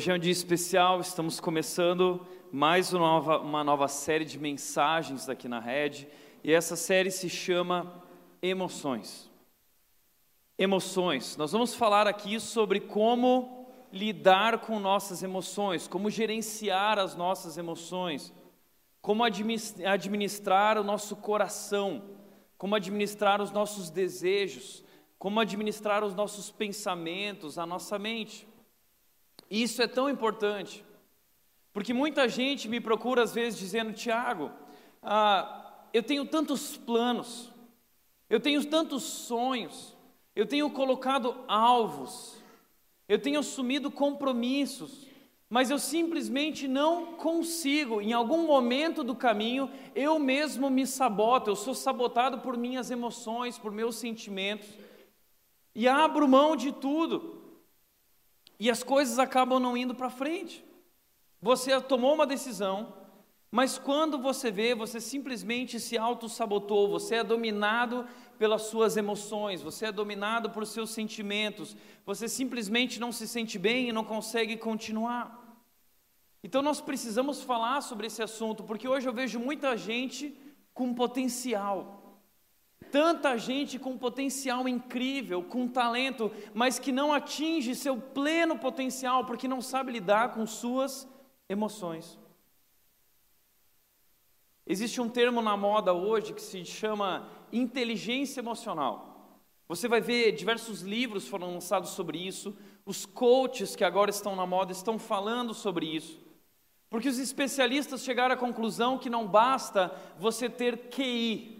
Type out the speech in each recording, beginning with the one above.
Hoje é um dia especial, estamos começando mais uma nova, uma nova série de mensagens aqui na rede, e essa série se chama Emoções. Emoções. Nós vamos falar aqui sobre como lidar com nossas emoções, como gerenciar as nossas emoções, como administrar o nosso coração, como administrar os nossos desejos como administrar os nossos pensamentos, a nossa mente. E isso é tão importante, porque muita gente me procura às vezes dizendo: Tiago, ah, eu tenho tantos planos, eu tenho tantos sonhos, eu tenho colocado alvos, eu tenho assumido compromissos, mas eu simplesmente não consigo, em algum momento do caminho, eu mesmo me saboto, eu sou sabotado por minhas emoções, por meus sentimentos e abro mão de tudo, e as coisas acabam não indo para frente. Você tomou uma decisão, mas quando você vê, você simplesmente se auto-sabotou, você é dominado pelas suas emoções, você é dominado por seus sentimentos, você simplesmente não se sente bem e não consegue continuar. Então nós precisamos falar sobre esse assunto, porque hoje eu vejo muita gente com potencial, Tanta gente com potencial incrível, com talento, mas que não atinge seu pleno potencial porque não sabe lidar com suas emoções. Existe um termo na moda hoje que se chama inteligência emocional. Você vai ver diversos livros foram lançados sobre isso, os coaches que agora estão na moda estão falando sobre isso. Porque os especialistas chegaram à conclusão que não basta você ter QI,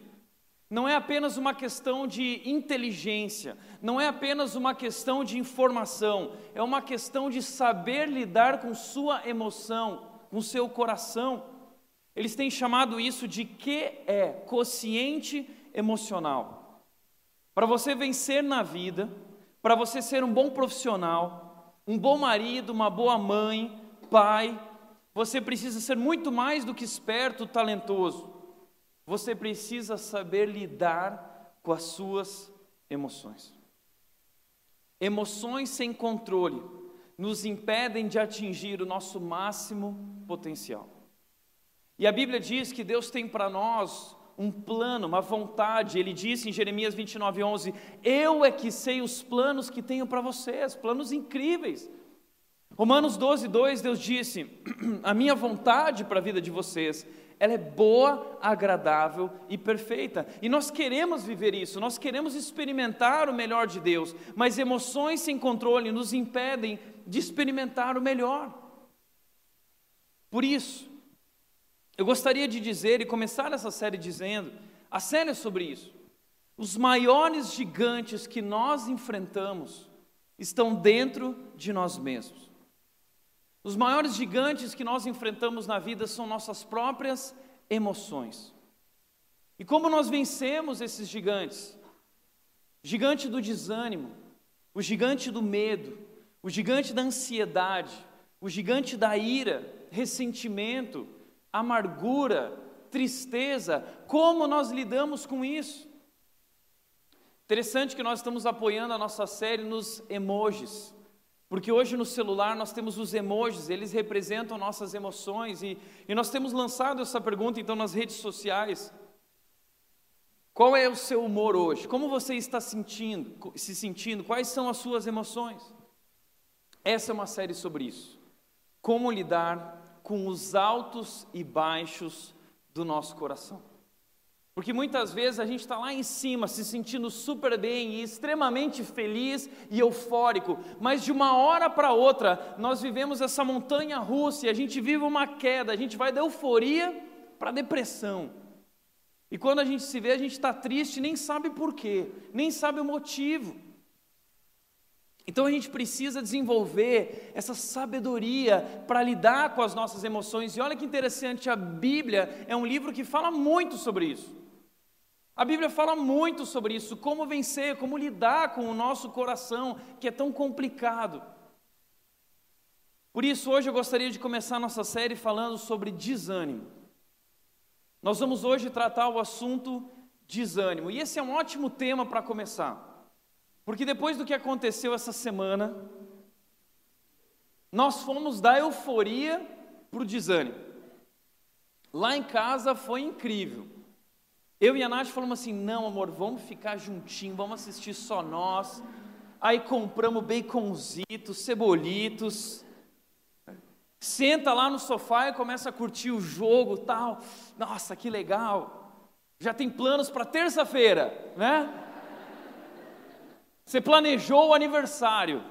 não é apenas uma questão de inteligência, não é apenas uma questão de informação, é uma questão de saber lidar com sua emoção, com seu coração. Eles têm chamado isso de que é quociente emocional. Para você vencer na vida, para você ser um bom profissional, um bom marido, uma boa mãe, pai, você precisa ser muito mais do que esperto, talentoso. Você precisa saber lidar com as suas emoções. Emoções sem controle nos impedem de atingir o nosso máximo potencial. E a Bíblia diz que Deus tem para nós um plano, uma vontade. Ele disse em Jeremias 29:11: "Eu é que sei os planos que tenho para vocês, planos incríveis". Romanos 12:2 Deus disse: "A minha vontade para a vida de vocês ela é boa, agradável e perfeita. E nós queremos viver isso, nós queremos experimentar o melhor de Deus, mas emoções sem controle nos impedem de experimentar o melhor. Por isso, eu gostaria de dizer e começar essa série dizendo: a série é sobre isso. Os maiores gigantes que nós enfrentamos estão dentro de nós mesmos. Os maiores gigantes que nós enfrentamos na vida são nossas próprias emoções. E como nós vencemos esses gigantes? gigante do desânimo, o gigante do medo, o gigante da ansiedade, o gigante da ira, ressentimento, amargura, tristeza. Como nós lidamos com isso? Interessante que nós estamos apoiando a nossa série nos emojis. Porque hoje no celular nós temos os emojis, eles representam nossas emoções, e, e nós temos lançado essa pergunta então nas redes sociais. Qual é o seu humor hoje? Como você está sentindo, se sentindo? Quais são as suas emoções? Essa é uma série sobre isso. Como lidar com os altos e baixos do nosso coração. Porque muitas vezes a gente está lá em cima, se sentindo super bem e extremamente feliz e eufórico, mas de uma hora para outra nós vivemos essa montanha russa e a gente vive uma queda, a gente vai da euforia para a depressão. E quando a gente se vê, a gente está triste nem sabe por quê, nem sabe o motivo. Então a gente precisa desenvolver essa sabedoria para lidar com as nossas emoções. E olha que interessante, a Bíblia é um livro que fala muito sobre isso. A Bíblia fala muito sobre isso, como vencer, como lidar com o nosso coração, que é tão complicado. Por isso, hoje eu gostaria de começar nossa série falando sobre desânimo. Nós vamos hoje tratar o assunto desânimo, e esse é um ótimo tema para começar. Porque depois do que aconteceu essa semana, nós fomos da euforia para o desânimo. Lá em casa foi incrível. Eu e a Nath falamos assim: não, amor, vamos ficar juntinho, vamos assistir só nós. Aí compramos baconzitos, cebolitos. Senta lá no sofá e começa a curtir o jogo tal. Nossa, que legal. Já tem planos para terça-feira, né? Você planejou o aniversário.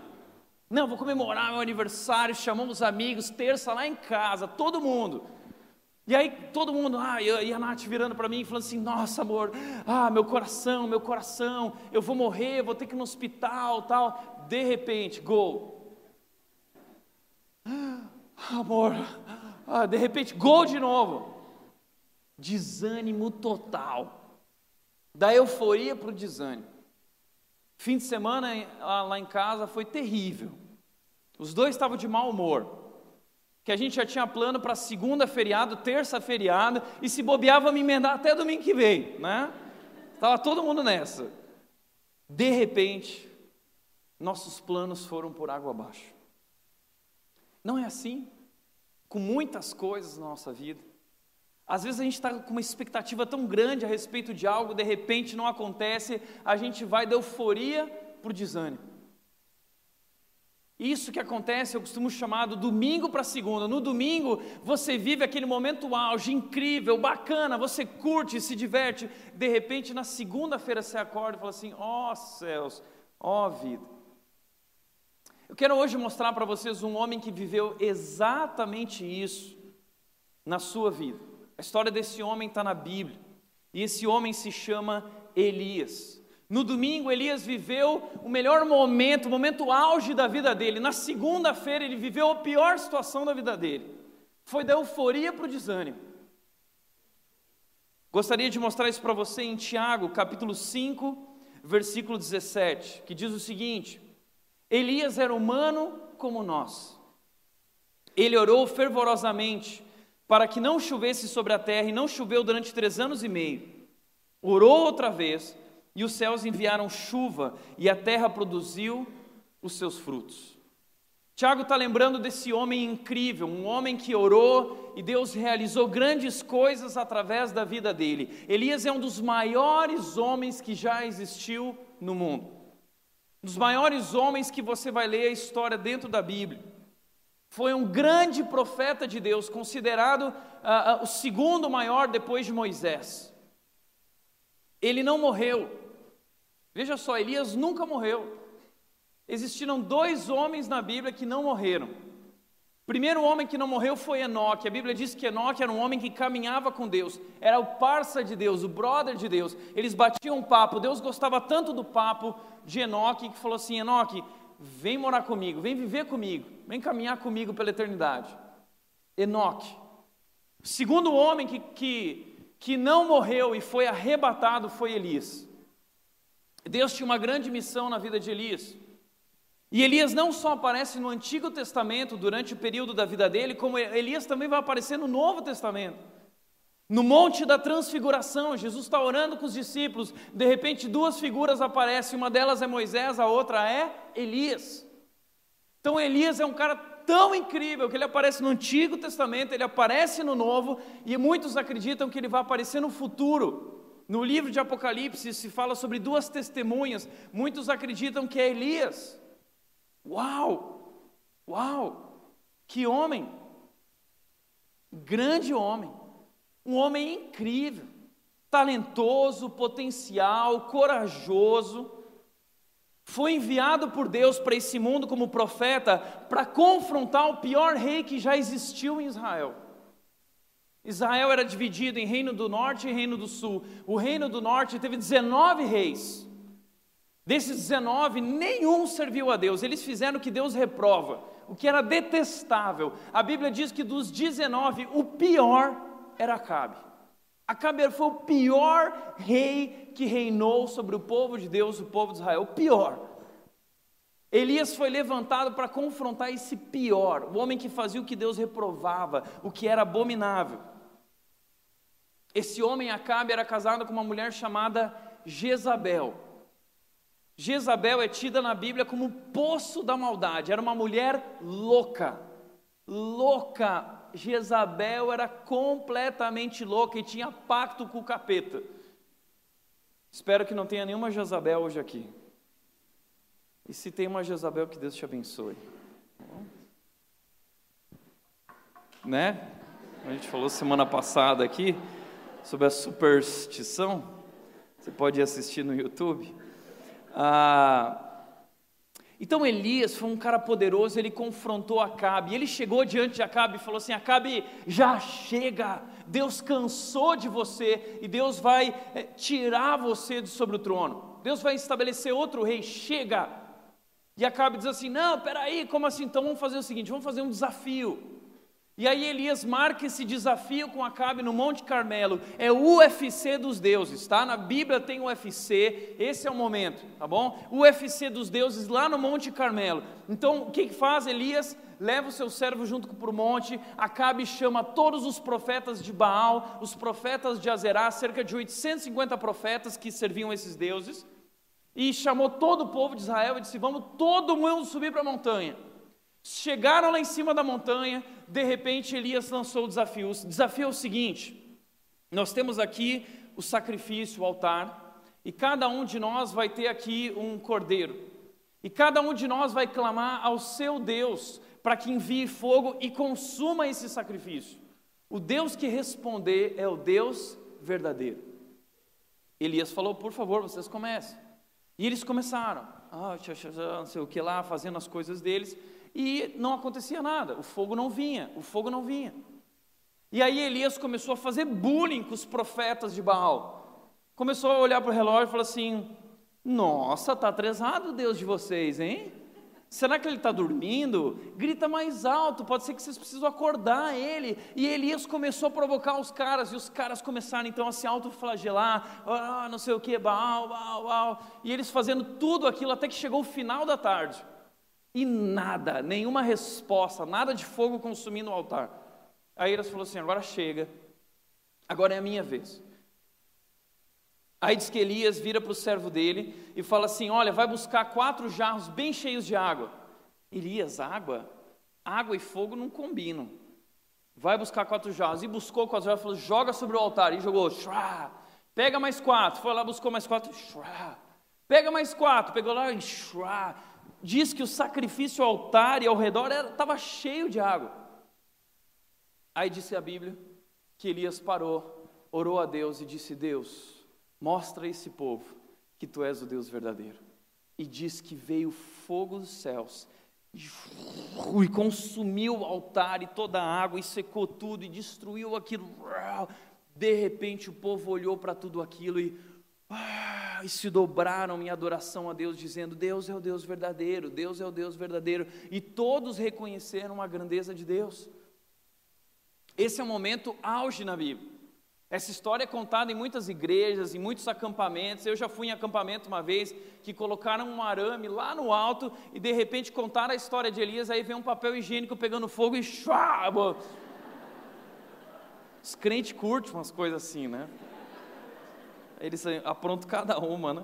Não, vou comemorar meu aniversário, chamamos os amigos, terça lá em casa, todo mundo. E aí todo mundo, ah, e a Nath virando para mim, falando assim, nossa amor, ah, meu coração, meu coração, eu vou morrer, vou ter que ir no hospital, tal. De repente, gol. Amor, ah, de repente, gol de novo. Desânimo total. Da euforia para o desânimo. Fim de semana lá em casa foi terrível. Os dois estavam de mau humor que a gente já tinha plano para segunda feriado, terça feriado, e se bobeava me emendar até domingo que vem, né? Estava todo mundo nessa. De repente, nossos planos foram por água abaixo. Não é assim? Com muitas coisas na nossa vida. Às vezes a gente está com uma expectativa tão grande a respeito de algo, de repente não acontece, a gente vai da euforia para o desânimo. Isso que acontece, eu costumo chamar do domingo para segunda. No domingo, você vive aquele momento auge, incrível, bacana, você curte, se diverte. De repente, na segunda-feira, você acorda e fala assim: ó oh, céus, ó oh, vida. Eu quero hoje mostrar para vocês um homem que viveu exatamente isso na sua vida. A história desse homem está na Bíblia. E esse homem se chama Elias. No domingo, Elias viveu o melhor momento, o momento auge da vida dele. Na segunda-feira, ele viveu a pior situação da vida dele. Foi da euforia para o desânimo. Gostaria de mostrar isso para você em Tiago, capítulo 5, versículo 17, que diz o seguinte: Elias era humano como nós. Ele orou fervorosamente para que não chovesse sobre a terra, e não choveu durante três anos e meio. Orou outra vez, e os céus enviaram chuva, e a terra produziu os seus frutos. Tiago está lembrando desse homem incrível, um homem que orou e Deus realizou grandes coisas através da vida dele. Elias é um dos maiores homens que já existiu no mundo, um dos maiores homens que você vai ler a história dentro da Bíblia. Foi um grande profeta de Deus, considerado uh, uh, o segundo maior depois de Moisés. Ele não morreu, Veja só, Elias nunca morreu. Existiram dois homens na Bíblia que não morreram. O primeiro homem que não morreu foi Enoque. A Bíblia diz que Enoque era um homem que caminhava com Deus, era o parça de Deus, o brother de Deus. Eles batiam papo. Deus gostava tanto do papo de Enoque que falou assim: Enoque, vem morar comigo, vem viver comigo, vem caminhar comigo pela eternidade. Enoque. O segundo homem que, que, que não morreu e foi arrebatado foi Elias. Deus tinha uma grande missão na vida de Elias. E Elias não só aparece no Antigo Testamento durante o período da vida dele, como Elias também vai aparecer no Novo Testamento. No Monte da Transfiguração, Jesus está orando com os discípulos, de repente duas figuras aparecem, uma delas é Moisés, a outra é Elias. Então Elias é um cara tão incrível que ele aparece no Antigo Testamento, ele aparece no Novo, e muitos acreditam que ele vai aparecer no futuro. No livro de Apocalipse se fala sobre duas testemunhas. Muitos acreditam que é Elias. Uau! Uau! Que homem! Grande homem. Um homem incrível, talentoso, potencial, corajoso. Foi enviado por Deus para esse mundo como profeta para confrontar o pior rei que já existiu em Israel. Israel era dividido em reino do norte e reino do sul. O reino do norte teve 19 reis. Desses 19, nenhum serviu a Deus. Eles fizeram o que Deus reprova, o que era detestável. A Bíblia diz que dos 19, o pior era Acabe. Acabe foi o pior rei que reinou sobre o povo de Deus, o povo de Israel. O pior. Elias foi levantado para confrontar esse pior, o homem que fazia o que Deus reprovava, o que era abominável. Esse homem Acabe era casado com uma mulher chamada Jezabel. Jezabel é tida na Bíblia como o poço da maldade, era uma mulher louca, louca. Jezabel era completamente louca e tinha pacto com o capeta. Espero que não tenha nenhuma Jezabel hoje aqui. E se tem uma Jezabel, que Deus te abençoe. Né? A gente falou semana passada aqui sobre a superstição. Você pode assistir no YouTube. Ah, então Elias foi um cara poderoso, ele confrontou Acabe, ele chegou diante de Acabe e falou assim: Acabe, já chega, Deus cansou de você e Deus vai é, tirar você de sobre o trono, Deus vai estabelecer outro rei, chega. E Acabe diz assim: Não, peraí, como assim? Então vamos fazer o seguinte: vamos fazer um desafio. E aí Elias marca esse desafio com Acabe no Monte Carmelo. É o UFC dos deuses, tá? Na Bíblia tem UFC, esse é o momento, tá bom? UFC dos deuses lá no Monte Carmelo. Então, o que, que faz Elias? Leva o seu servo junto para o monte, Acabe chama todos os profetas de Baal, os profetas de Azerá, cerca de 850 profetas que serviam esses deuses, e chamou todo o povo de Israel e disse: Vamos todo mundo subir para a montanha. Chegaram lá em cima da montanha, de repente Elias lançou o desafio. O desafio é o seguinte: nós temos aqui o sacrifício, o altar, e cada um de nós vai ter aqui um cordeiro. E cada um de nós vai clamar ao seu Deus para que envie fogo e consuma esse sacrifício. O Deus que responder é o Deus verdadeiro. Elias falou: por favor, vocês comecem. E eles começaram, ah, não sei o que lá, fazendo as coisas deles e não acontecia nada, o fogo não vinha, o fogo não vinha. E aí Elias começou a fazer bullying com os profetas de Baal. Começou a olhar para o relógio e falou assim: Nossa, está atrasado o Deus de vocês, hein? Será que ele está dormindo? Grita mais alto, pode ser que vocês precisam acordar ele. E Elias começou a provocar os caras, e os caras começaram então a se autoflagelar, ah, não sei o que, Baal, Baal, Baal. E eles fazendo tudo aquilo até que chegou o final da tarde. E nada, nenhuma resposta, nada de fogo consumindo o altar. Aí eles falou assim: agora chega, agora é a minha vez. Aí diz que Elias vira para o servo dele e fala assim: Olha, vai buscar quatro jarros bem cheios de água. Elias, água? Água e fogo não combinam. Vai buscar quatro jarros. E buscou quatro jarros falou: Joga sobre o altar. E jogou, Shra. Pega mais quatro. Foi lá, buscou mais quatro. Shra. Pega mais quatro. Pegou lá Shra diz que o sacrifício ao altar e ao redor estava cheio de água. Aí disse a Bíblia que Elias parou, orou a Deus e disse: Deus, mostra a esse povo que tu és o Deus verdadeiro. E diz que veio fogo dos céus e consumiu o altar e toda a água e secou tudo e destruiu aquilo. De repente o povo olhou para tudo aquilo e ah, e se dobraram em adoração a Deus, dizendo: Deus é o Deus verdadeiro, Deus é o Deus verdadeiro. E todos reconheceram a grandeza de Deus. Esse é o momento auge na Bíblia. Essa história é contada em muitas igrejas, em muitos acampamentos. Eu já fui em acampamento uma vez que colocaram um arame lá no alto e de repente contaram a história de Elias. Aí vem um papel higiênico pegando fogo e chua, Os crentes curtem umas coisas assim, né? Eles aprontam cada uma, né?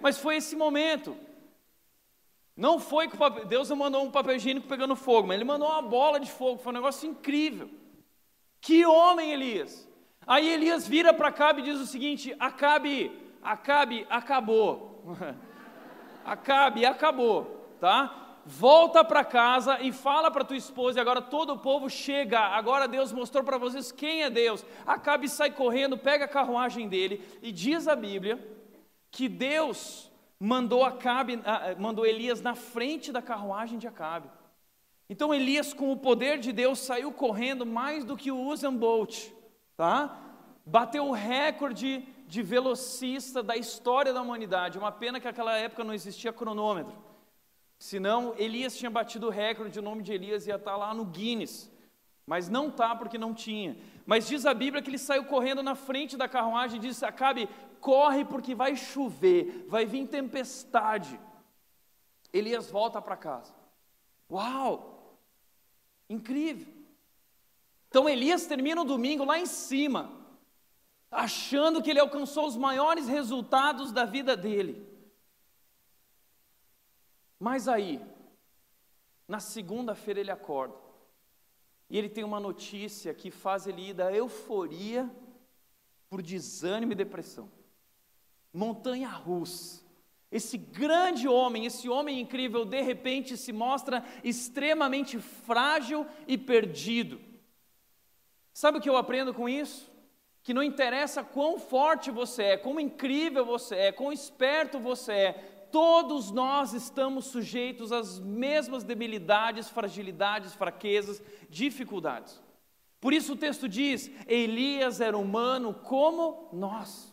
Mas foi esse momento. Não foi que papel, Deus não mandou um papel higiênico pegando fogo, mas Ele mandou uma bola de fogo. Foi um negócio incrível. Que homem, Elias! Aí Elias vira para Acabe e diz o seguinte: Acabe, Acabe, acabou. Acabe, acabou, tá? Volta para casa e fala para tua esposa, e agora todo o povo chega, agora Deus mostrou para vocês quem é Deus. Acabe sai correndo, pega a carruagem dele, e diz a Bíblia que Deus mandou Acabe, mandou Elias na frente da carruagem de Acabe. Então Elias, com o poder de Deus, saiu correndo mais do que o Usain Bolt, tá? Bateu o recorde de velocista da história da humanidade. Uma pena que naquela época não existia cronômetro. Senão, Elias tinha batido o recorde, o nome de Elias ia estar lá no Guinness. Mas não está porque não tinha. Mas diz a Bíblia que ele saiu correndo na frente da carruagem e disse: Acabe, corre porque vai chover, vai vir tempestade. Elias volta para casa. Uau! Incrível! Então Elias termina o domingo lá em cima, achando que ele alcançou os maiores resultados da vida dele. Mas aí, na segunda-feira ele acorda. E ele tem uma notícia que faz ele ir da euforia por desânimo e depressão. Montanha russa. Esse grande homem, esse homem incrível, de repente se mostra extremamente frágil e perdido. Sabe o que eu aprendo com isso? Que não interessa quão forte você é, quão incrível você é, quão esperto você é, todos nós estamos sujeitos às mesmas debilidades, fragilidades, fraquezas, dificuldades. Por isso o texto diz: Elias era humano como nós.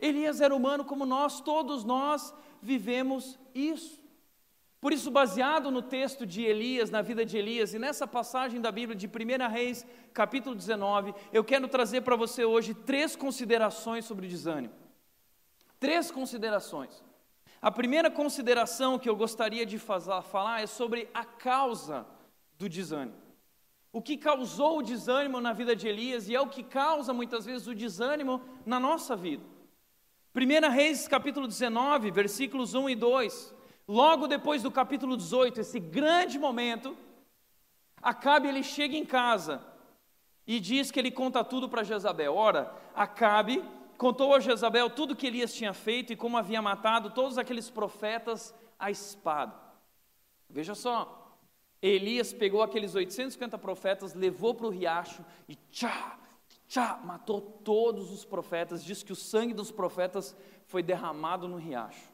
Elias era humano como nós, todos nós vivemos isso. Por isso, baseado no texto de Elias, na vida de Elias, e nessa passagem da Bíblia de 1 Reis, capítulo 19, eu quero trazer para você hoje três considerações sobre desânimo. Três considerações. A primeira consideração que eu gostaria de falar é sobre a causa do desânimo. O que causou o desânimo na vida de Elias e é o que causa muitas vezes o desânimo na nossa vida. 1 Reis capítulo 19, versículos 1 e 2. Logo depois do capítulo 18, esse grande momento, Acabe ele chega em casa e diz que ele conta tudo para Jezabel. Ora, Acabe contou a Jezabel tudo que Elias tinha feito e como havia matado todos aqueles profetas à espada. Veja só, Elias pegou aqueles 850 profetas, levou para o riacho e tchá, tchá, matou todos os profetas. Diz que o sangue dos profetas foi derramado no riacho.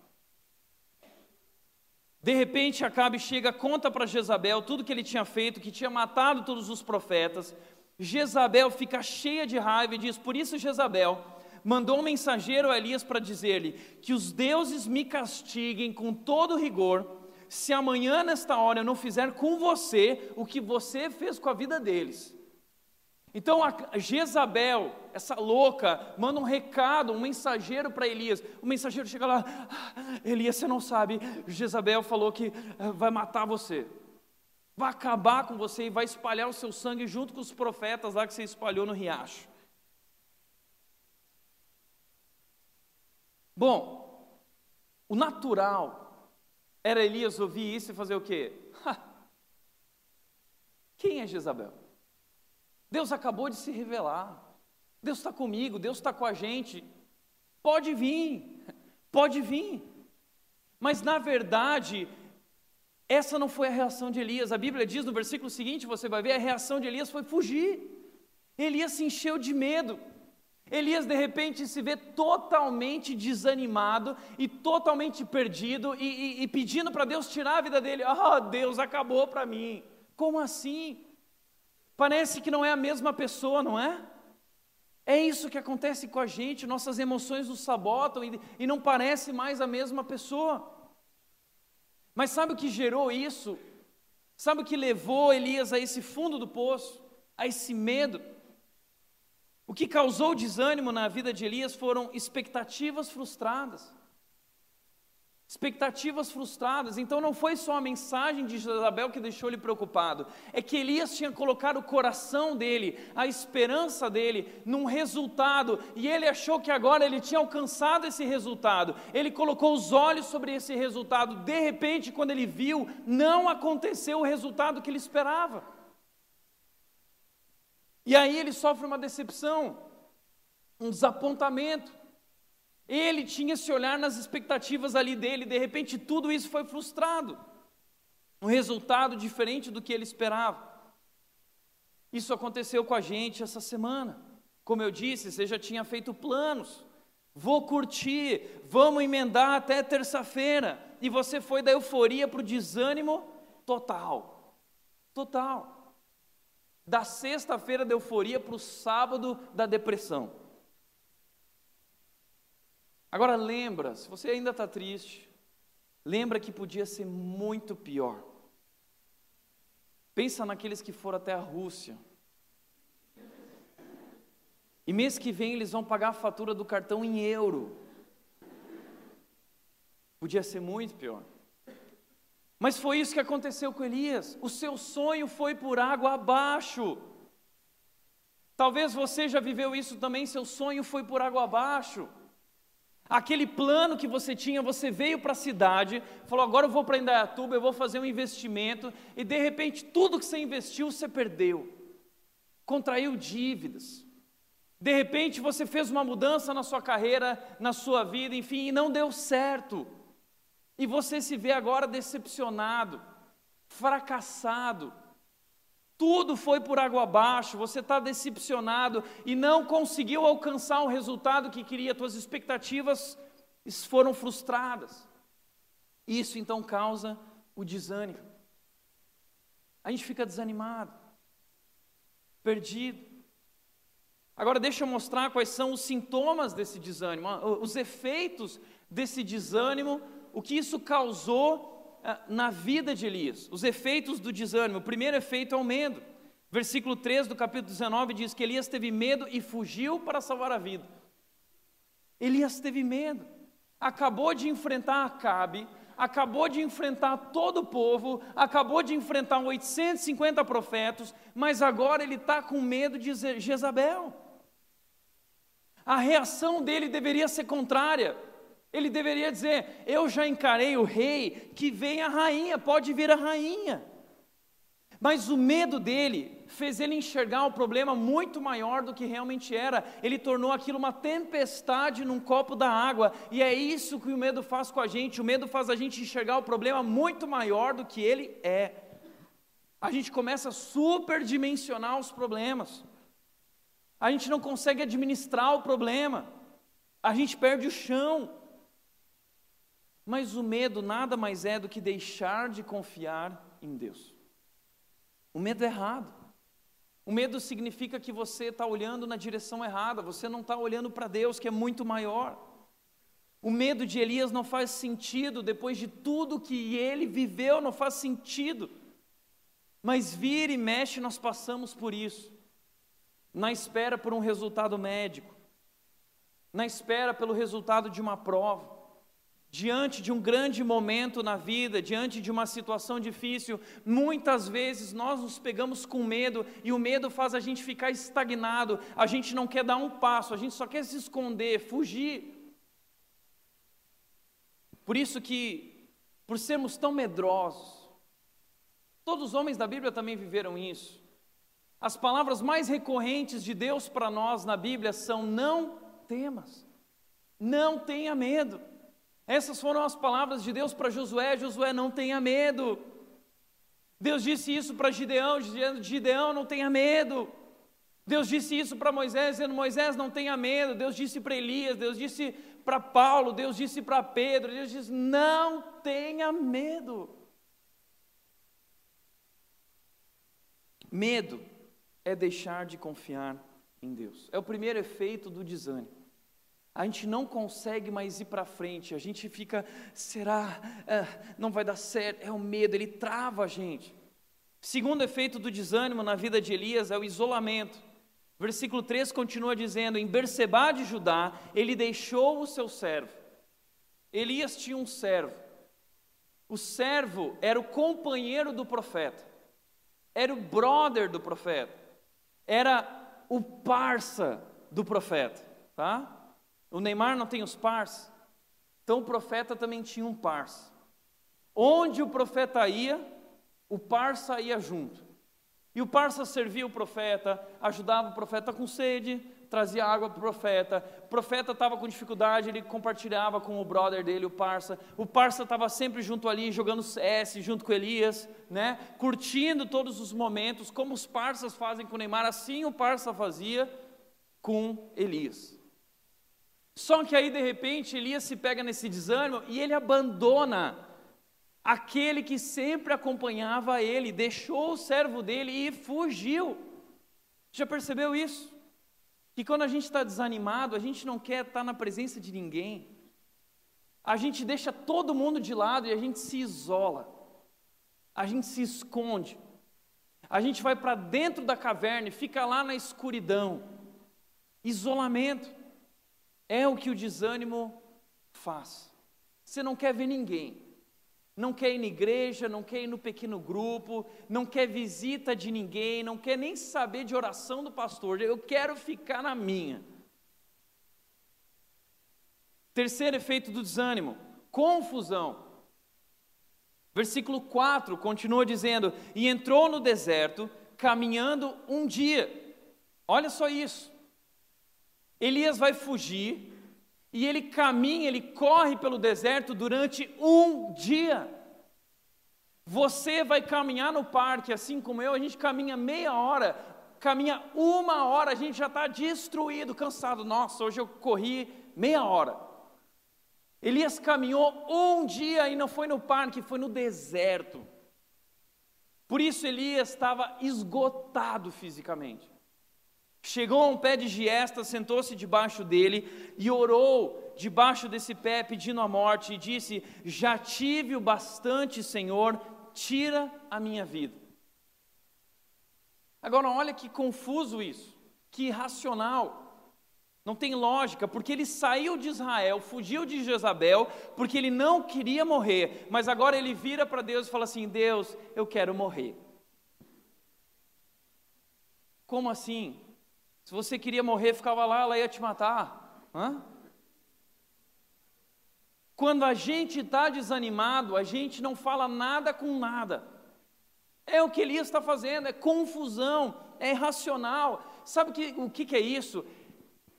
De repente, Acabe chega, conta para Jezabel tudo que ele tinha feito, que tinha matado todos os profetas. Jezabel fica cheia de raiva e diz: Por isso, Jezabel mandou um mensageiro a Elias para dizer-lhe: Que os deuses me castiguem com todo rigor, se amanhã, nesta hora, eu não fizer com você o que você fez com a vida deles. Então Jezabel, essa louca, manda um recado, um mensageiro para Elias. O mensageiro chega lá, ah, Elias, você não sabe, Jezabel falou que ah, vai matar você, vai acabar com você e vai espalhar o seu sangue junto com os profetas lá que você espalhou no riacho. Bom, o natural era Elias ouvir isso e fazer o quê? Quem é Jezabel? Deus acabou de se revelar. Deus está comigo, Deus está com a gente. Pode vir, pode vir. Mas na verdade, essa não foi a reação de Elias. A Bíblia diz no versículo seguinte, você vai ver, a reação de Elias foi fugir. Elias se encheu de medo. Elias de repente se vê totalmente desanimado e totalmente perdido e, e, e pedindo para Deus tirar a vida dele. Ah, oh, Deus acabou para mim. Como assim? Parece que não é a mesma pessoa, não é? É isso que acontece com a gente, nossas emoções nos sabotam e, e não parece mais a mesma pessoa. Mas sabe o que gerou isso? Sabe o que levou Elias a esse fundo do poço, a esse medo? O que causou desânimo na vida de Elias foram expectativas frustradas expectativas frustradas. Então não foi só a mensagem de Jezabel que deixou ele preocupado, é que Elias tinha colocado o coração dele, a esperança dele num resultado, e ele achou que agora ele tinha alcançado esse resultado. Ele colocou os olhos sobre esse resultado. De repente, quando ele viu, não aconteceu o resultado que ele esperava. E aí ele sofre uma decepção, um desapontamento. Ele tinha esse olhar nas expectativas ali dele, de repente tudo isso foi frustrado. Um resultado diferente do que ele esperava. Isso aconteceu com a gente essa semana. Como eu disse, você já tinha feito planos. Vou curtir, vamos emendar até terça-feira. E você foi da euforia para o desânimo total. Total. Da sexta-feira da euforia para o sábado da depressão. Agora lembra, se você ainda está triste, lembra que podia ser muito pior. Pensa naqueles que foram até a Rússia. E mês que vem eles vão pagar a fatura do cartão em euro. Podia ser muito pior. Mas foi isso que aconteceu com Elias. O seu sonho foi por água abaixo. Talvez você já viveu isso também, seu sonho foi por água abaixo. Aquele plano que você tinha, você veio para a cidade, falou: agora eu vou para Indaiatuba, eu vou fazer um investimento, e de repente tudo que você investiu você perdeu, contraiu dívidas. De repente você fez uma mudança na sua carreira, na sua vida, enfim, e não deu certo. E você se vê agora decepcionado, fracassado. Tudo foi por água abaixo, você está decepcionado e não conseguiu alcançar o resultado que queria, suas expectativas foram frustradas. Isso então causa o desânimo. A gente fica desanimado, perdido. Agora deixa eu mostrar quais são os sintomas desse desânimo, os efeitos desse desânimo, o que isso causou ah, na vida de Elias, os efeitos do desânimo. O primeiro efeito é o medo. Versículo 3 do capítulo 19 diz que Elias teve medo e fugiu para salvar a vida. Elias teve medo, acabou de enfrentar Acabe, acabou de enfrentar todo o povo, acabou de enfrentar 850 profetas, mas agora ele está com medo de Jezabel. A reação dele deveria ser contrária. Ele deveria dizer: Eu já encarei o rei, que vem a rainha, pode vir a rainha. Mas o medo dele fez ele enxergar um problema muito maior do que realmente era. Ele tornou aquilo uma tempestade num copo da água. E é isso que o medo faz com a gente. O medo faz a gente enxergar o problema muito maior do que ele é. A gente começa a superdimensionar os problemas. A gente não consegue administrar o problema. A gente perde o chão. Mas o medo nada mais é do que deixar de confiar em Deus. O medo é errado. O medo significa que você está olhando na direção errada, você não está olhando para Deus, que é muito maior. O medo de Elias não faz sentido, depois de tudo que ele viveu, não faz sentido. Mas vira e mexe, nós passamos por isso, na espera por um resultado médico, na espera pelo resultado de uma prova diante de um grande momento na vida, diante de uma situação difícil, muitas vezes nós nos pegamos com medo e o medo faz a gente ficar estagnado, a gente não quer dar um passo, a gente só quer se esconder, fugir. Por isso que, por sermos tão medrosos, todos os homens da Bíblia também viveram isso. As palavras mais recorrentes de Deus para nós na Bíblia são: não temas, não tenha medo. Essas foram as palavras de Deus para Josué: Josué, não tenha medo. Deus disse isso para Gideão, Gideão, não tenha medo. Deus disse isso para Moisés, dizendo: Moisés, não tenha medo. Deus disse para Elias, Deus disse para Paulo, Deus disse para Pedro, Deus disse: não tenha medo. Medo é deixar de confiar em Deus. É o primeiro efeito do desânimo a gente não consegue mais ir para frente, a gente fica, será? É, não vai dar certo, é o medo, ele trava a gente. Segundo efeito do desânimo na vida de Elias é o isolamento. Versículo 3 continua dizendo: Em Bersebá de Judá, ele deixou o seu servo. Elias tinha um servo. O servo era o companheiro do profeta, era o brother do profeta, era o parça do profeta, tá? O Neymar não tem os pars, então o profeta também tinha um parça. Onde o profeta ia, o parça ia junto. E o parça servia o profeta, ajudava o profeta com sede, trazia água para o profeta. O profeta estava com dificuldade, ele compartilhava com o brother dele, o parça. O parça estava sempre junto ali, jogando CS junto com Elias, né? curtindo todos os momentos, como os parças fazem com o Neymar, assim o parça fazia com Elias. Só que aí, de repente, Elias se pega nesse desânimo e ele abandona aquele que sempre acompanhava ele, deixou o servo dele e fugiu. Já percebeu isso? Que quando a gente está desanimado, a gente não quer estar na presença de ninguém. A gente deixa todo mundo de lado e a gente se isola. A gente se esconde. A gente vai para dentro da caverna e fica lá na escuridão. Isolamento. É o que o desânimo faz. Você não quer ver ninguém. Não quer ir na igreja, não quer ir no pequeno grupo, não quer visita de ninguém, não quer nem saber de oração do pastor. Eu quero ficar na minha. Terceiro efeito do desânimo: confusão. Versículo 4 continua dizendo: E entrou no deserto, caminhando um dia. Olha só isso. Elias vai fugir, e ele caminha, ele corre pelo deserto durante um dia. Você vai caminhar no parque, assim como eu, a gente caminha meia hora, caminha uma hora, a gente já está destruído, cansado. Nossa, hoje eu corri meia hora. Elias caminhou um dia e não foi no parque, foi no deserto. Por isso Elias estava esgotado fisicamente. Chegou a um pé de giesta, sentou-se debaixo dele e orou debaixo desse pé, pedindo a morte, e disse: Já tive o bastante, Senhor, tira a minha vida. Agora, olha que confuso isso, que irracional. Não tem lógica, porque ele saiu de Israel, fugiu de Jezabel, porque ele não queria morrer, mas agora ele vira para Deus e fala assim: Deus, eu quero morrer. Como assim? Se você queria morrer, ficava lá, ela ia te matar. Hã? Quando a gente está desanimado, a gente não fala nada com nada. É o que Elias está fazendo, é confusão, é irracional. Sabe que, o que, que é isso?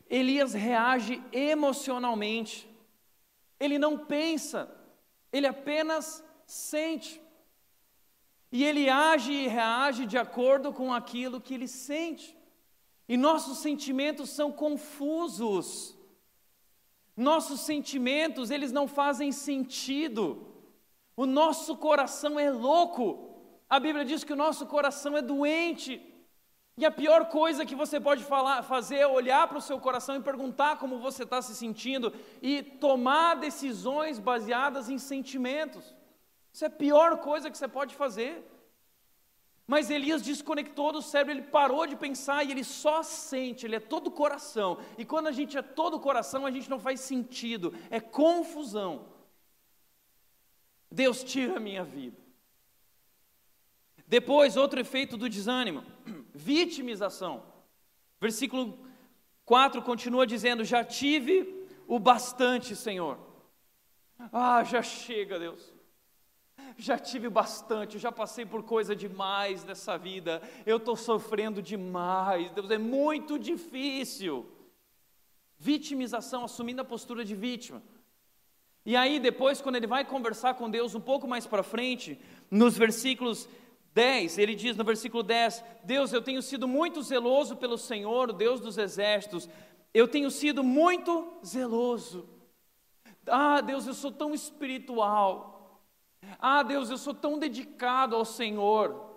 Elias reage emocionalmente. Ele não pensa, ele apenas sente. E ele age e reage de acordo com aquilo que ele sente. E nossos sentimentos são confusos. Nossos sentimentos, eles não fazem sentido. O nosso coração é louco. A Bíblia diz que o nosso coração é doente. E a pior coisa que você pode falar, fazer é olhar para o seu coração e perguntar como você está se sentindo e tomar decisões baseadas em sentimentos. Isso é a pior coisa que você pode fazer. Mas Elias desconectou do cérebro, ele parou de pensar e ele só sente, ele é todo coração. E quando a gente é todo coração, a gente não faz sentido, é confusão. Deus tira a minha vida. Depois, outro efeito do desânimo, vitimização. Versículo 4 continua dizendo: Já tive o bastante, Senhor. Ah, já chega, Deus já tive bastante, já passei por coisa demais nessa vida, eu estou sofrendo demais, Deus, é muito difícil. Vitimização, assumindo a postura de vítima. E aí, depois, quando ele vai conversar com Deus um pouco mais para frente, nos versículos 10, ele diz no versículo 10: Deus, eu tenho sido muito zeloso pelo Senhor, o Deus dos exércitos, eu tenho sido muito zeloso. Ah, Deus, eu sou tão espiritual. Ah, Deus, eu sou tão dedicado ao Senhor.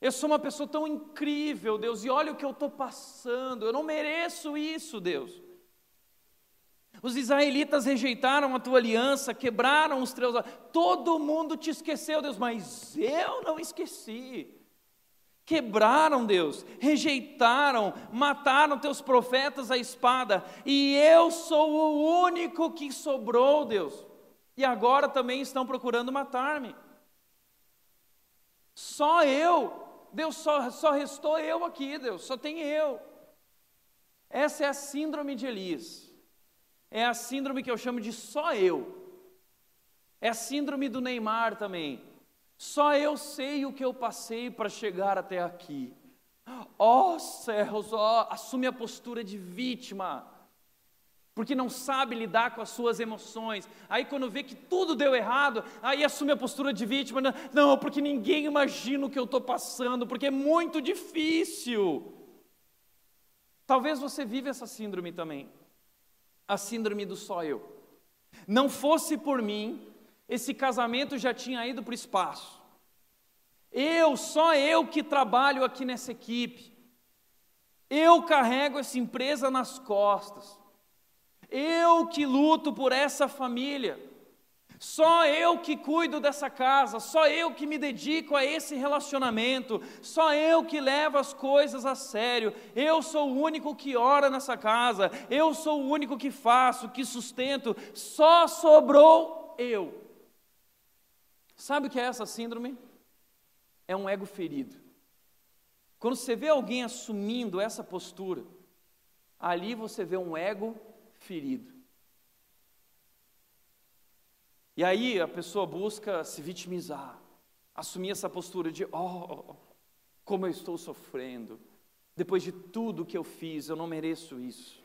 Eu sou uma pessoa tão incrível, Deus, e olha o que eu estou passando. Eu não mereço isso, Deus. Os israelitas rejeitaram a tua aliança, quebraram os teus. Todo mundo te esqueceu, Deus, mas eu não esqueci. Quebraram, Deus, rejeitaram, mataram teus profetas à espada, e eu sou o único que sobrou, Deus e agora também estão procurando matar-me. Só eu, Deus só, só restou eu aqui, Deus, só tem eu. Essa é a síndrome de Elias. É a síndrome que eu chamo de só eu. É a síndrome do Neymar também. Só eu sei o que eu passei para chegar até aqui. Ó oh, céus, ó, oh, assume a postura de vítima porque não sabe lidar com as suas emoções. Aí, quando vê que tudo deu errado, aí assume a postura de vítima: não, porque ninguém imagina o que eu estou passando, porque é muito difícil. Talvez você vive essa síndrome também, a síndrome do só eu. Não fosse por mim, esse casamento já tinha ido para o espaço. Eu, só eu que trabalho aqui nessa equipe. Eu carrego essa empresa nas costas. Eu que luto por essa família. Só eu que cuido dessa casa, só eu que me dedico a esse relacionamento, só eu que levo as coisas a sério. Eu sou o único que ora nessa casa, eu sou o único que faço, que sustento. Só sobrou eu. Sabe o que é essa síndrome? É um ego ferido. Quando você vê alguém assumindo essa postura, ali você vê um ego ferido. E aí a pessoa busca se vitimizar, assumir essa postura de: oh, como eu estou sofrendo, depois de tudo que eu fiz, eu não mereço isso.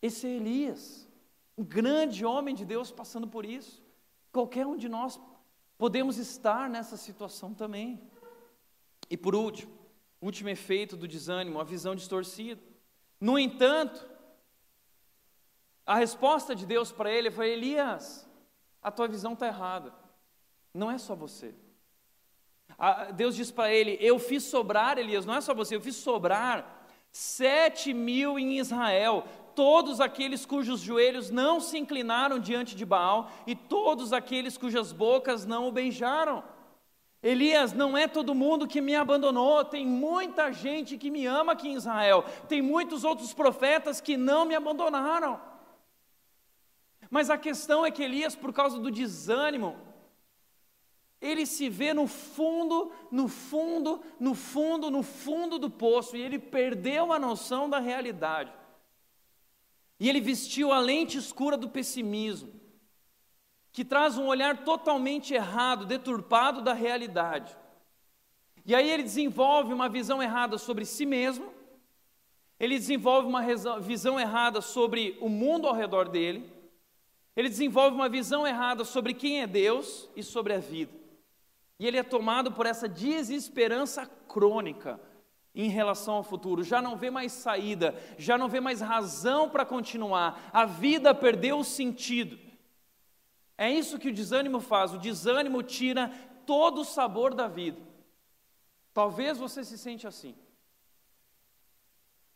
Esse é Elias, um grande homem de Deus passando por isso. Qualquer um de nós podemos estar nessa situação também. E por último, último efeito do desânimo, a visão distorcida. No entanto, a resposta de Deus para ele foi: Elias, a tua visão está errada. Não é só você. Deus diz para ele: Eu fiz sobrar, Elias, não é só você, eu fiz sobrar sete mil em Israel, todos aqueles cujos joelhos não se inclinaram diante de Baal e todos aqueles cujas bocas não o beijaram. Elias, não é todo mundo que me abandonou, tem muita gente que me ama aqui em Israel, tem muitos outros profetas que não me abandonaram. Mas a questão é que Elias, por causa do desânimo, ele se vê no fundo, no fundo, no fundo, no fundo do poço, e ele perdeu a noção da realidade. E ele vestiu a lente escura do pessimismo, que traz um olhar totalmente errado, deturpado da realidade. E aí ele desenvolve uma visão errada sobre si mesmo, ele desenvolve uma visão errada sobre o mundo ao redor dele, ele desenvolve uma visão errada sobre quem é Deus e sobre a vida. E ele é tomado por essa desesperança crônica em relação ao futuro, já não vê mais saída, já não vê mais razão para continuar, a vida perdeu o sentido. É isso que o desânimo faz, o desânimo tira todo o sabor da vida. Talvez você se sente assim.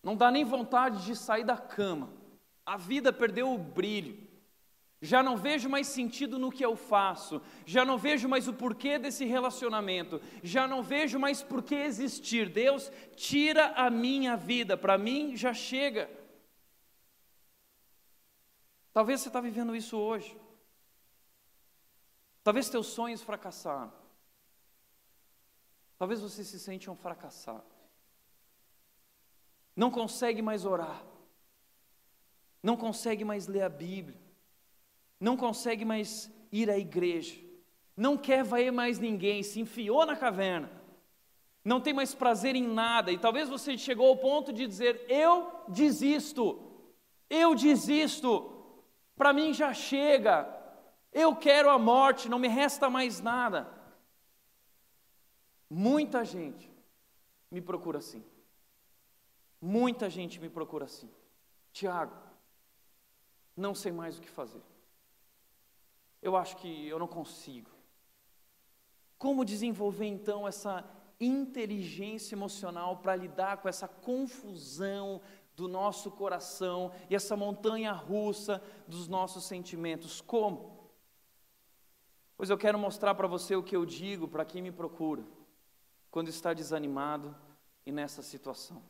Não dá nem vontade de sair da cama. A vida perdeu o brilho. Já não vejo mais sentido no que eu faço, já não vejo mais o porquê desse relacionamento, já não vejo mais por que existir. Deus, tira a minha vida, para mim já chega. Talvez você está vivendo isso hoje. Talvez teus sonhos fracassaram. Talvez você se sente um fracassado. Não consegue mais orar. Não consegue mais ler a Bíblia não consegue mais ir à igreja, não quer ver mais ninguém, se enfiou na caverna, não tem mais prazer em nada, e talvez você chegou ao ponto de dizer: Eu desisto, eu desisto, para mim já chega, eu quero a morte, não me resta mais nada. Muita gente me procura assim. Muita gente me procura assim. Tiago, não sei mais o que fazer eu acho que eu não consigo. Como desenvolver então essa inteligência emocional para lidar com essa confusão do nosso coração e essa montanha russa dos nossos sentimentos? Como? Pois eu quero mostrar para você o que eu digo para quem me procura quando está desanimado e nessa situação.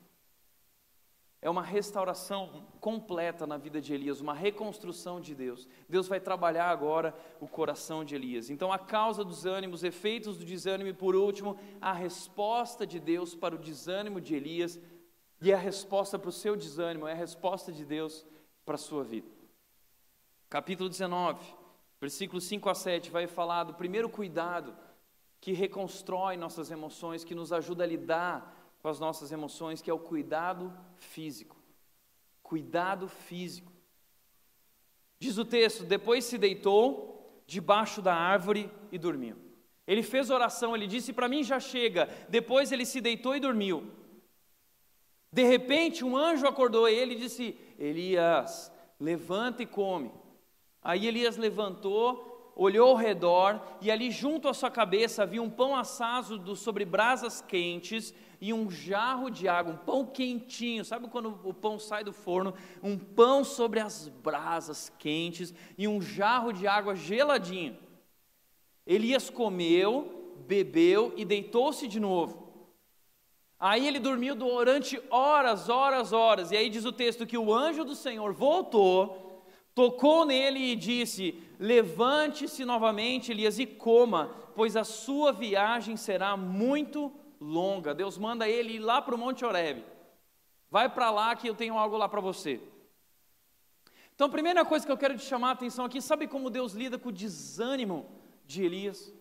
É uma restauração completa na vida de Elias, uma reconstrução de Deus. Deus vai trabalhar agora o coração de Elias. Então, a causa dos ânimos, efeitos do desânimo e, por último, a resposta de Deus para o desânimo de Elias e a resposta para o seu desânimo, é a resposta de Deus para a sua vida. Capítulo 19, versículos 5 a 7, vai falar do primeiro cuidado que reconstrói nossas emoções, que nos ajuda a lidar com as nossas emoções, que é o cuidado físico. Cuidado físico. Diz o texto: depois se deitou debaixo da árvore e dormiu. Ele fez oração, ele disse: Para mim já chega. Depois ele se deitou e dormiu. De repente, um anjo acordou ele e disse: Elias, levanta e come. Aí Elias levantou, olhou ao redor, e ali junto à sua cabeça havia um pão assado sobre brasas quentes e um jarro de água, um pão quentinho. Sabe quando o pão sai do forno? Um pão sobre as brasas quentes e um jarro de água geladinho. Elias comeu, bebeu e deitou-se de novo. Aí ele dormiu durante horas, horas, horas. E aí diz o texto que o anjo do Senhor voltou, tocou nele e disse: Levante-se novamente, Elias, e coma, pois a sua viagem será muito longa. Deus manda ele ir lá para o Monte Oreb. Vai para lá que eu tenho algo lá para você. Então, a primeira coisa que eu quero te chamar a atenção aqui, sabe como Deus lida com o desânimo de Elias?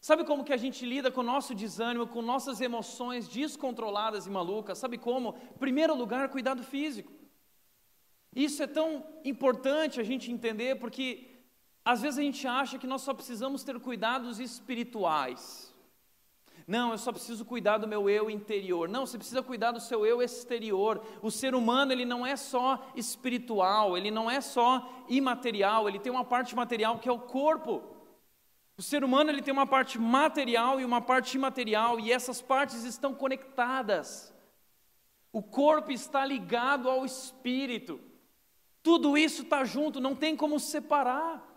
Sabe como que a gente lida com o nosso desânimo, com nossas emoções descontroladas e malucas? Sabe como? Primeiro lugar, cuidado físico. Isso é tão importante a gente entender porque às vezes a gente acha que nós só precisamos ter cuidados espirituais. Não, eu só preciso cuidar do meu eu interior. Não, você precisa cuidar do seu eu exterior. O ser humano, ele não é só espiritual, ele não é só imaterial, ele tem uma parte material que é o corpo. O ser humano, ele tem uma parte material e uma parte imaterial, e essas partes estão conectadas. O corpo está ligado ao espírito. Tudo isso está junto, não tem como separar.